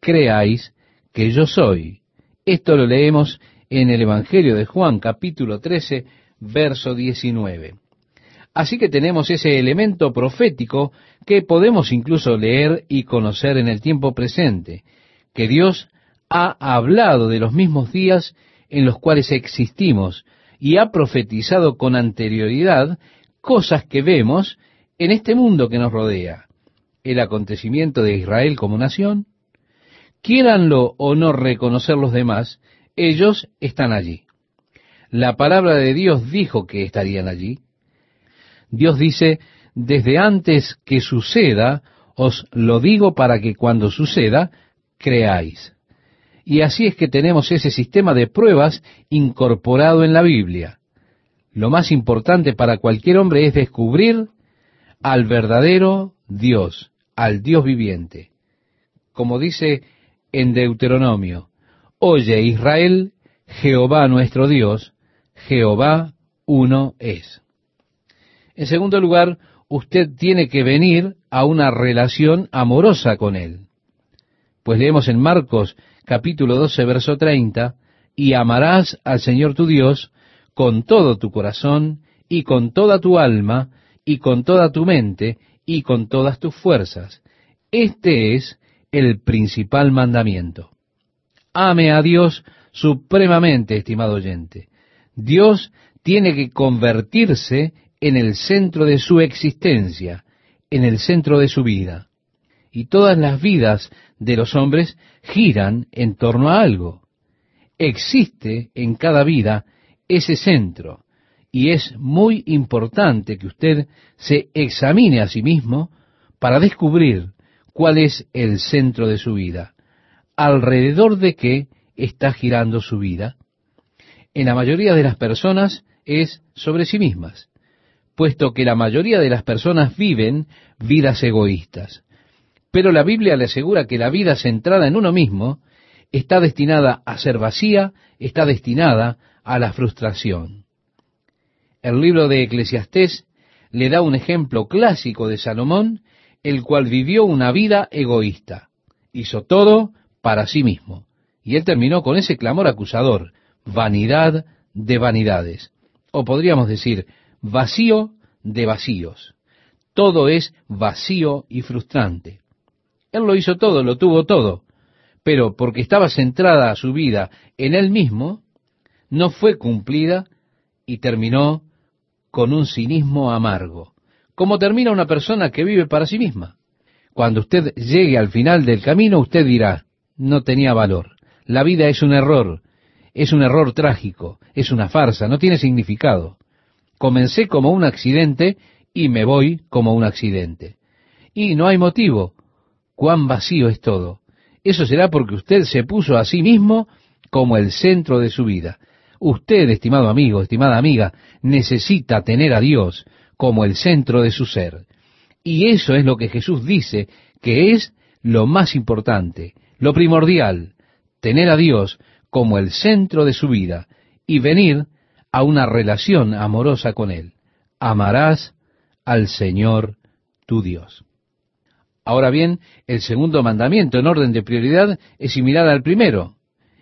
creáis que yo soy. Esto lo leemos en el Evangelio de Juan capítulo 13, verso 19. Así que tenemos ese elemento profético que podemos incluso leer y conocer en el tiempo presente, que Dios ha hablado de los mismos días en los cuales existimos y ha profetizado con anterioridad cosas que vemos en este mundo que nos rodea. El acontecimiento de Israel como nación, quieranlo o no reconocer los demás, ellos están allí. La palabra de Dios dijo que estarían allí. Dios dice, desde antes que suceda, Os lo digo para que cuando suceda, creáis. Y así es que tenemos ese sistema de pruebas incorporado en la Biblia. Lo más importante para cualquier hombre es descubrir al verdadero Dios, al Dios viviente. Como dice en Deuteronomio, Oye Israel, Jehová nuestro Dios, Jehová uno es. En segundo lugar, usted tiene que venir a una relación amorosa con Él. Pues leemos en Marcos capítulo 12, verso 30, y amarás al Señor tu Dios con todo tu corazón y con toda tu alma y con toda tu mente y con todas tus fuerzas. Este es el principal mandamiento. Ame a Dios supremamente, estimado oyente. Dios tiene que convertirse en el centro de su existencia, en el centro de su vida. Y todas las vidas de los hombres giran en torno a algo. Existe en cada vida ese centro, y es muy importante que usted se examine a sí mismo para descubrir cuál es el centro de su vida, alrededor de qué está girando su vida. En la mayoría de las personas es sobre sí mismas, puesto que la mayoría de las personas viven vidas egoístas. Pero la Biblia le asegura que la vida centrada en uno mismo está destinada a ser vacía, está destinada a la frustración. El libro de Eclesiastés le da un ejemplo clásico de Salomón, el cual vivió una vida egoísta. Hizo todo para sí mismo. Y él terminó con ese clamor acusador, vanidad de vanidades. O podríamos decir, vacío de vacíos. Todo es vacío y frustrante. Él lo hizo todo, lo tuvo todo, pero porque estaba centrada su vida en él mismo, no fue cumplida y terminó con un cinismo amargo, como termina una persona que vive para sí misma. Cuando usted llegue al final del camino, usted dirá, no tenía valor. La vida es un error, es un error trágico, es una farsa, no tiene significado. Comencé como un accidente y me voy como un accidente. Y no hay motivo, cuán vacío es todo. Eso será porque usted se puso a sí mismo como el centro de su vida. Usted, estimado amigo, estimada amiga, necesita tener a Dios como el centro de su ser. Y eso es lo que Jesús dice que es lo más importante, lo primordial, tener a Dios como el centro de su vida y venir a una relación amorosa con Él. Amarás al Señor tu Dios. Ahora bien, el segundo mandamiento en orden de prioridad es similar al primero,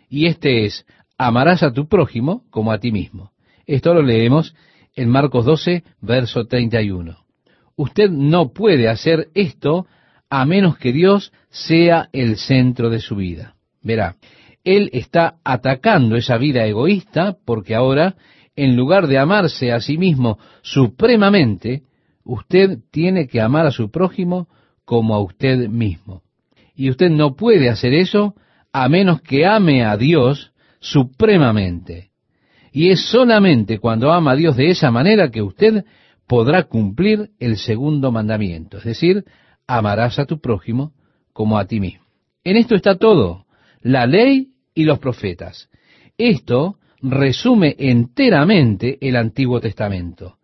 y este es, amarás a tu prójimo como a ti mismo. Esto lo leemos en Marcos 12, verso 31. Usted no puede hacer esto a menos que Dios sea el centro de su vida. Verá, Él está atacando esa vida egoísta porque ahora, en lugar de amarse a sí mismo supremamente, usted tiene que amar a su prójimo como a usted mismo. Y usted no puede hacer eso a menos que ame a Dios supremamente. Y es solamente cuando ama a Dios de esa manera que usted podrá cumplir el segundo mandamiento, es decir, amarás a tu prójimo como a ti mismo. En esto está todo, la ley y los profetas. Esto resume enteramente el Antiguo Testamento.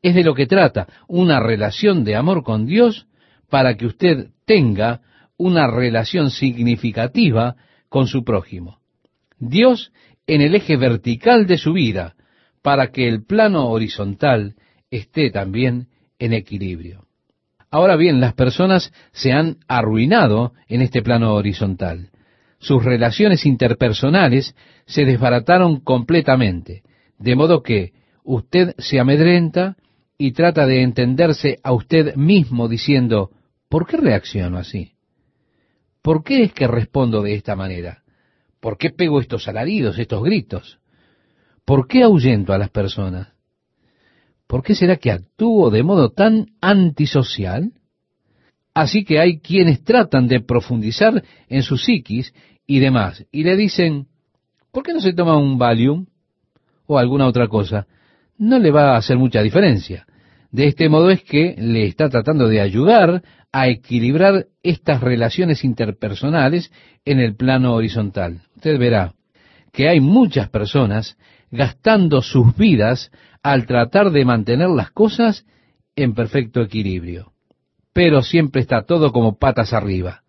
Es de lo que trata, una relación de amor con Dios para que usted tenga una relación significativa con su prójimo. Dios en el eje vertical de su vida, para que el plano horizontal esté también en equilibrio. Ahora bien, las personas se han arruinado en este plano horizontal. Sus relaciones interpersonales se desbarataron completamente, de modo que usted se amedrenta y trata de entenderse a usted mismo diciendo, ¿Por qué reacciono así? ¿Por qué es que respondo de esta manera? ¿Por qué pego estos alaridos, estos gritos? ¿Por qué ahuyento a las personas? ¿Por qué será que actúo de modo tan antisocial? Así que hay quienes tratan de profundizar en su psiquis y demás, y le dicen, ¿por qué no se toma un Valium o alguna otra cosa? No le va a hacer mucha diferencia. De este modo es que le está tratando de ayudar a equilibrar estas relaciones interpersonales en el plano horizontal. Usted verá que hay muchas personas gastando sus vidas al tratar de mantener las cosas en perfecto equilibrio. Pero siempre está todo como patas arriba.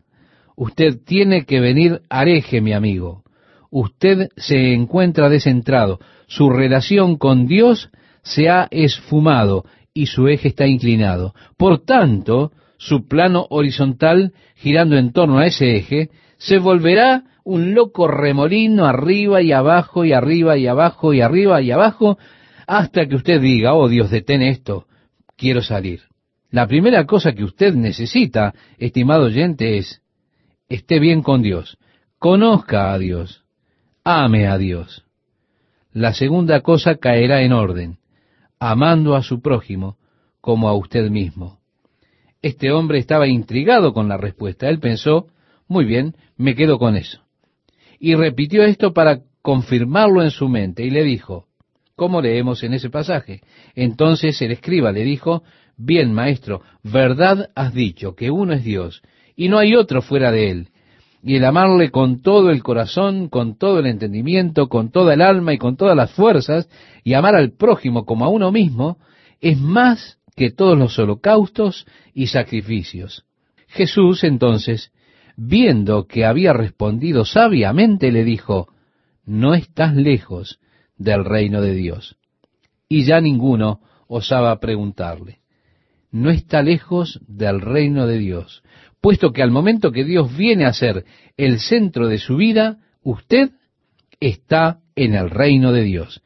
Usted tiene que venir areje, mi amigo. Usted se encuentra descentrado. Su relación con Dios se ha esfumado y su eje está inclinado. Por tanto, su plano horizontal, girando en torno a ese eje, se volverá un loco remolino arriba y abajo y arriba y abajo y arriba y abajo, hasta que usted diga, oh Dios, detén esto, quiero salir. La primera cosa que usted necesita, estimado oyente, es, esté bien con Dios, conozca a Dios, ame a Dios. La segunda cosa caerá en orden, amando a su prójimo como a usted mismo. Este hombre estaba intrigado con la respuesta. Él pensó, muy bien, me quedo con eso. Y repitió esto para confirmarlo en su mente y le dijo, ¿cómo leemos en ese pasaje? Entonces el escriba le dijo, bien maestro, verdad has dicho que uno es Dios y no hay otro fuera de él. Y el amarle con todo el corazón, con todo el entendimiento, con toda el alma y con todas las fuerzas, y amar al prójimo como a uno mismo, es más que todos los holocaustos y sacrificios. Jesús entonces, viendo que había respondido sabiamente, le dijo, no estás lejos del reino de Dios. Y ya ninguno osaba preguntarle, no está lejos del reino de Dios, puesto que al momento que Dios viene a ser el centro de su vida, usted está en el reino de Dios.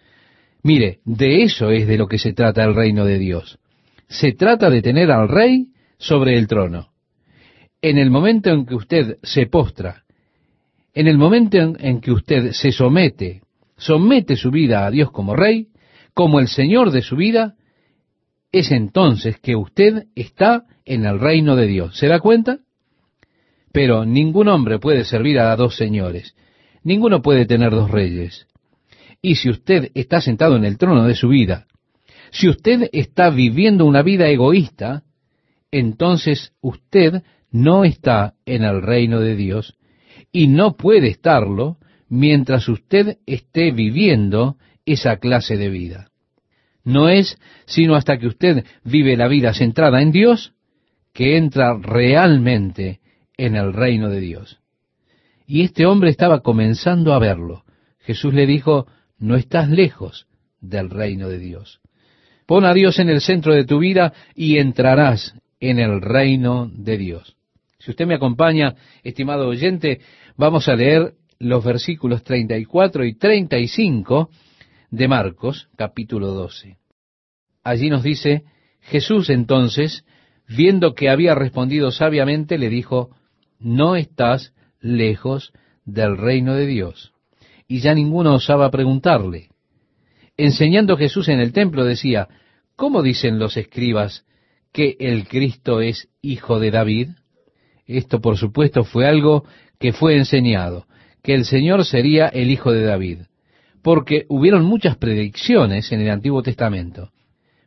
Mire, de eso es de lo que se trata el reino de Dios se trata de tener al rey sobre el trono. En el momento en que usted se postra, en el momento en, que usted se somete, somete su vida a Dios como rey, como el Señor de su vida, es entonces que usted está en el reino de Dios. ¿Se da cuenta? Pero ningún hombre puede servir a dos señores. Ninguno puede tener dos reyes. Y si usted está sentado en el trono de su vida, si usted está viviendo una vida egoísta, entonces usted no está en el reino de Dios y no puede estarlo mientras usted esté viviendo esa clase de vida. No es sino hasta que usted vive la vida centrada en Dios que entra realmente en el reino de Dios. Y este hombre estaba comenzando a verlo. Jesús le dijo, no estás lejos del reino de Dios. Pon a Dios en el centro de tu vida y entrarás en el reino de Dios. Si usted me acompaña, estimado oyente, vamos a leer los versículos 34 y 35 de Marcos, capítulo 12. Allí nos dice, Jesús entonces, viendo que había respondido sabiamente, le dijo, no estás lejos del reino de Dios. Y ya ninguno osaba preguntarle enseñando Jesús en el templo, decía, ¿cómo dicen los escribas que el Cristo es hijo de David? Esto, por supuesto, fue algo que fue enseñado, que el Señor sería el hijo de David, porque hubieron muchas predicciones en el Antiguo Testamento.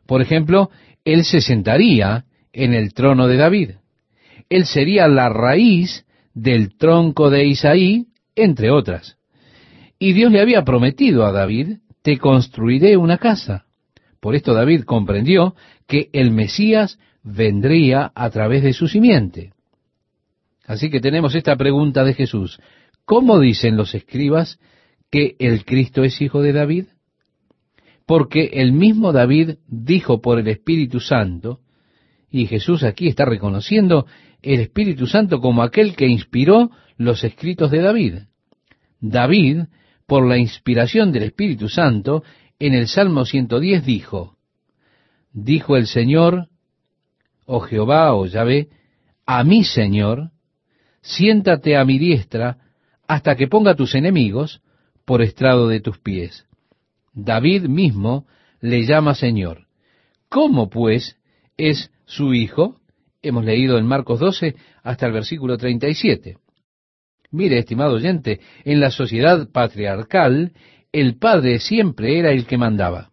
Por ejemplo, Él se sentaría en el trono de David. Él sería la raíz del tronco de Isaí, entre otras. Y Dios le había prometido a David te construiré una casa. Por esto David comprendió que el Mesías vendría a través de su simiente. Así que tenemos esta pregunta de Jesús. ¿Cómo dicen los escribas que el Cristo es hijo de David? Porque el mismo David dijo por el Espíritu Santo, y Jesús aquí está reconociendo el Espíritu Santo como aquel que inspiró los escritos de David. David por la inspiración del Espíritu Santo, en el Salmo 110 dijo, dijo el Señor, oh Jehová, oh Yahvé, a mi Señor, siéntate a mi diestra hasta que ponga tus enemigos por estrado de tus pies. David mismo le llama Señor. ¿Cómo pues es su hijo? Hemos leído en Marcos 12 hasta el versículo 37. Mire, estimado oyente, en la sociedad patriarcal, el padre siempre era el que mandaba.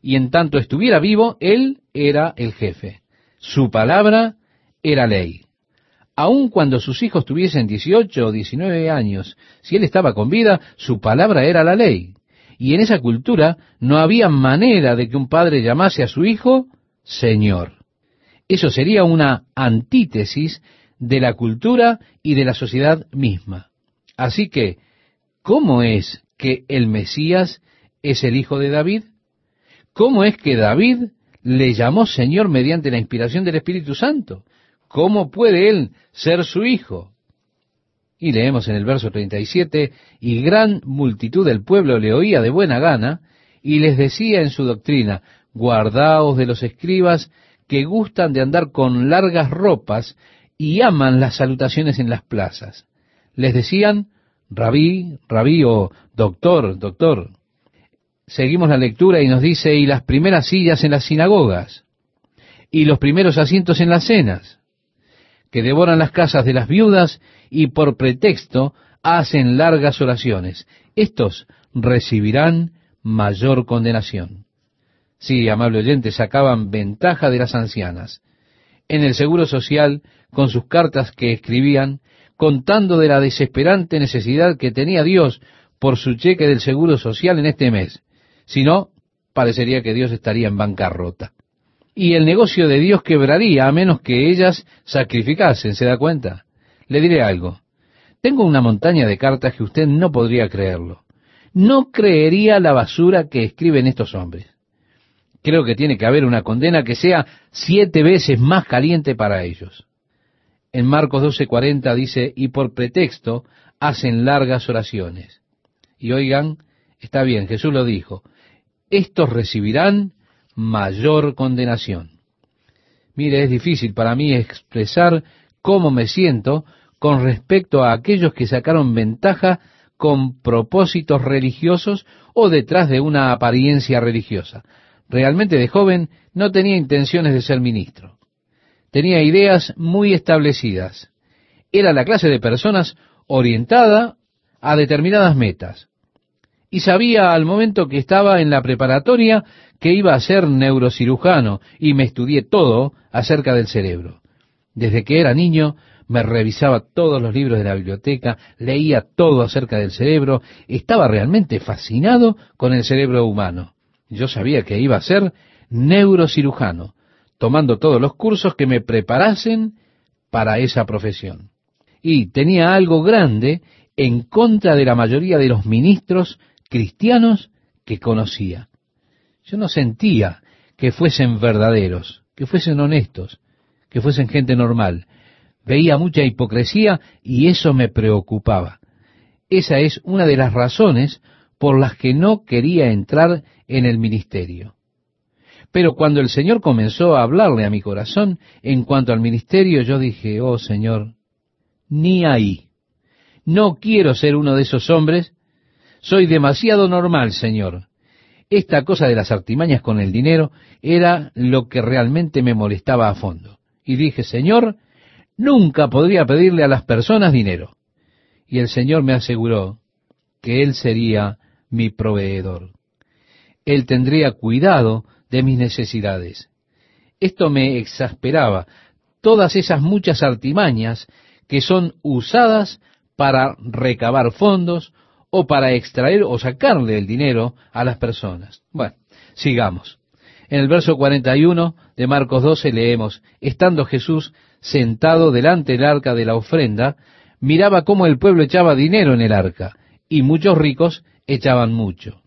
Y en tanto estuviera vivo, él era el jefe. Su palabra era ley. Aun cuando sus hijos tuviesen 18 o 19 años, si él estaba con vida, su palabra era la ley. Y en esa cultura no había manera de que un padre llamase a su hijo Señor. Eso sería una antítesis de la cultura y de la sociedad misma. Así que, ¿cómo es que el Mesías es el hijo de David? ¿Cómo es que David le llamó Señor mediante la inspiración del Espíritu Santo? ¿Cómo puede él ser su hijo? Y leemos en el verso 37, y gran multitud del pueblo le oía de buena gana, y les decía en su doctrina, guardaos de los escribas que gustan de andar con largas ropas y aman las salutaciones en las plazas. Les decían, rabí, rabí o doctor, doctor. Seguimos la lectura y nos dice, y las primeras sillas en las sinagogas, y los primeros asientos en las cenas, que devoran las casas de las viudas y por pretexto hacen largas oraciones. Estos recibirán mayor condenación. Sí, amable oyente, sacaban ventaja de las ancianas. En el Seguro Social, con sus cartas que escribían, contando de la desesperante necesidad que tenía Dios por su cheque del Seguro Social en este mes. Si no, parecería que Dios estaría en bancarrota. Y el negocio de Dios quebraría a menos que ellas sacrificasen, ¿se da cuenta? Le diré algo. Tengo una montaña de cartas que usted no podría creerlo. No creería la basura que escriben estos hombres creo que tiene que haber una condena que sea siete veces más caliente para ellos. En Marcos 12:40 dice, y por pretexto hacen largas oraciones. Y oigan, está bien, Jesús lo dijo, estos recibirán mayor condenación. Mire, es difícil para mí expresar cómo me siento con respecto a aquellos que sacaron ventaja con propósitos religiosos o detrás de una apariencia religiosa. Realmente de joven no tenía intenciones de ser ministro. Tenía ideas muy establecidas. Era la clase de personas orientada a determinadas metas. Y sabía al momento que estaba en la preparatoria que iba a ser neurocirujano y me estudié todo acerca del cerebro. Desde que era niño me revisaba todos los libros de la biblioteca, leía todo acerca del cerebro, estaba realmente fascinado con el cerebro humano. Yo sabía que iba a ser neurocirujano, tomando todos los cursos que me preparasen para esa profesión. Y tenía algo grande en contra de la mayoría de los ministros cristianos que conocía. Yo no sentía que fuesen verdaderos, que fuesen honestos, que fuesen gente normal. Veía mucha hipocresía y eso me preocupaba. Esa es una de las razones por las que no quería entrar en el ministerio. Pero cuando el Señor comenzó a hablarle a mi corazón en cuanto al ministerio, yo dije, oh Señor, ni ahí. No quiero ser uno de esos hombres. Soy demasiado normal, Señor. Esta cosa de las artimañas con el dinero era lo que realmente me molestaba a fondo. Y dije, Señor, nunca podría pedirle a las personas dinero. Y el Señor me aseguró que Él sería mi proveedor. Él tendría cuidado de mis necesidades. Esto me exasperaba, todas esas muchas artimañas que son usadas para recabar fondos o para extraer o sacarle el dinero a las personas. Bueno, sigamos. En el verso 41 de Marcos 12 leemos, estando Jesús sentado delante del arca de la ofrenda, miraba cómo el pueblo echaba dinero en el arca, y muchos ricos echaban mucho.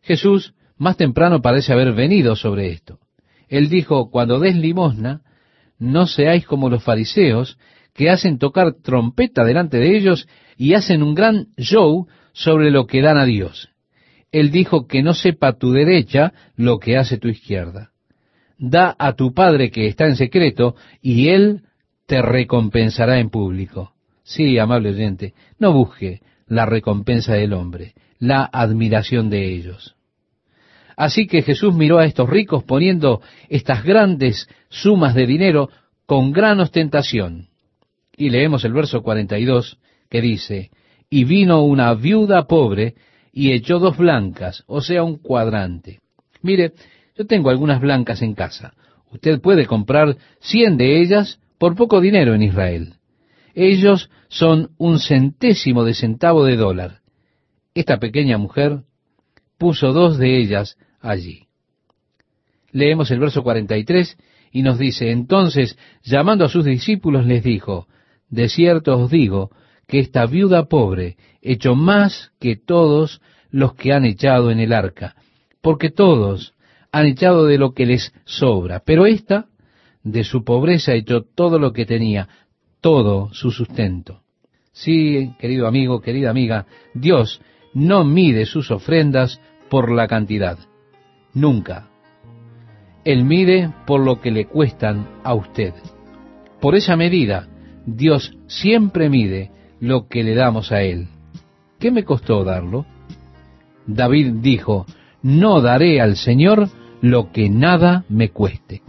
Jesús más temprano parece haber venido sobre esto. Él dijo, cuando des limosna, no seáis como los fariseos, que hacen tocar trompeta delante de ellos y hacen un gran show sobre lo que dan a Dios. Él dijo que no sepa tu derecha lo que hace tu izquierda. Da a tu Padre que está en secreto, y Él te recompensará en público. Sí, amable oyente, no busque la recompensa del hombre, la admiración de ellos. Así que Jesús miró a estos ricos poniendo estas grandes sumas de dinero con gran ostentación. Y leemos el verso 42 que dice, y vino una viuda pobre y echó dos blancas, o sea, un cuadrante. Mire, yo tengo algunas blancas en casa. Usted puede comprar cien de ellas por poco dinero en Israel. Ellos son un centésimo de centavo de dólar. Esta pequeña mujer puso dos de ellas allí. Leemos el verso 43 y nos dice, entonces, llamando a sus discípulos, les dijo, de cierto os digo que esta viuda pobre echó más que todos los que han echado en el arca, porque todos han echado de lo que les sobra, pero ésta de su pobreza echó todo lo que tenía, todo su sustento. Sí, querido amigo, querida amiga, Dios no mide sus ofrendas por la cantidad. Nunca. Él mide por lo que le cuestan a usted. Por esa medida, Dios siempre mide lo que le damos a Él. ¿Qué me costó darlo? David dijo, no daré al Señor lo que nada me cueste.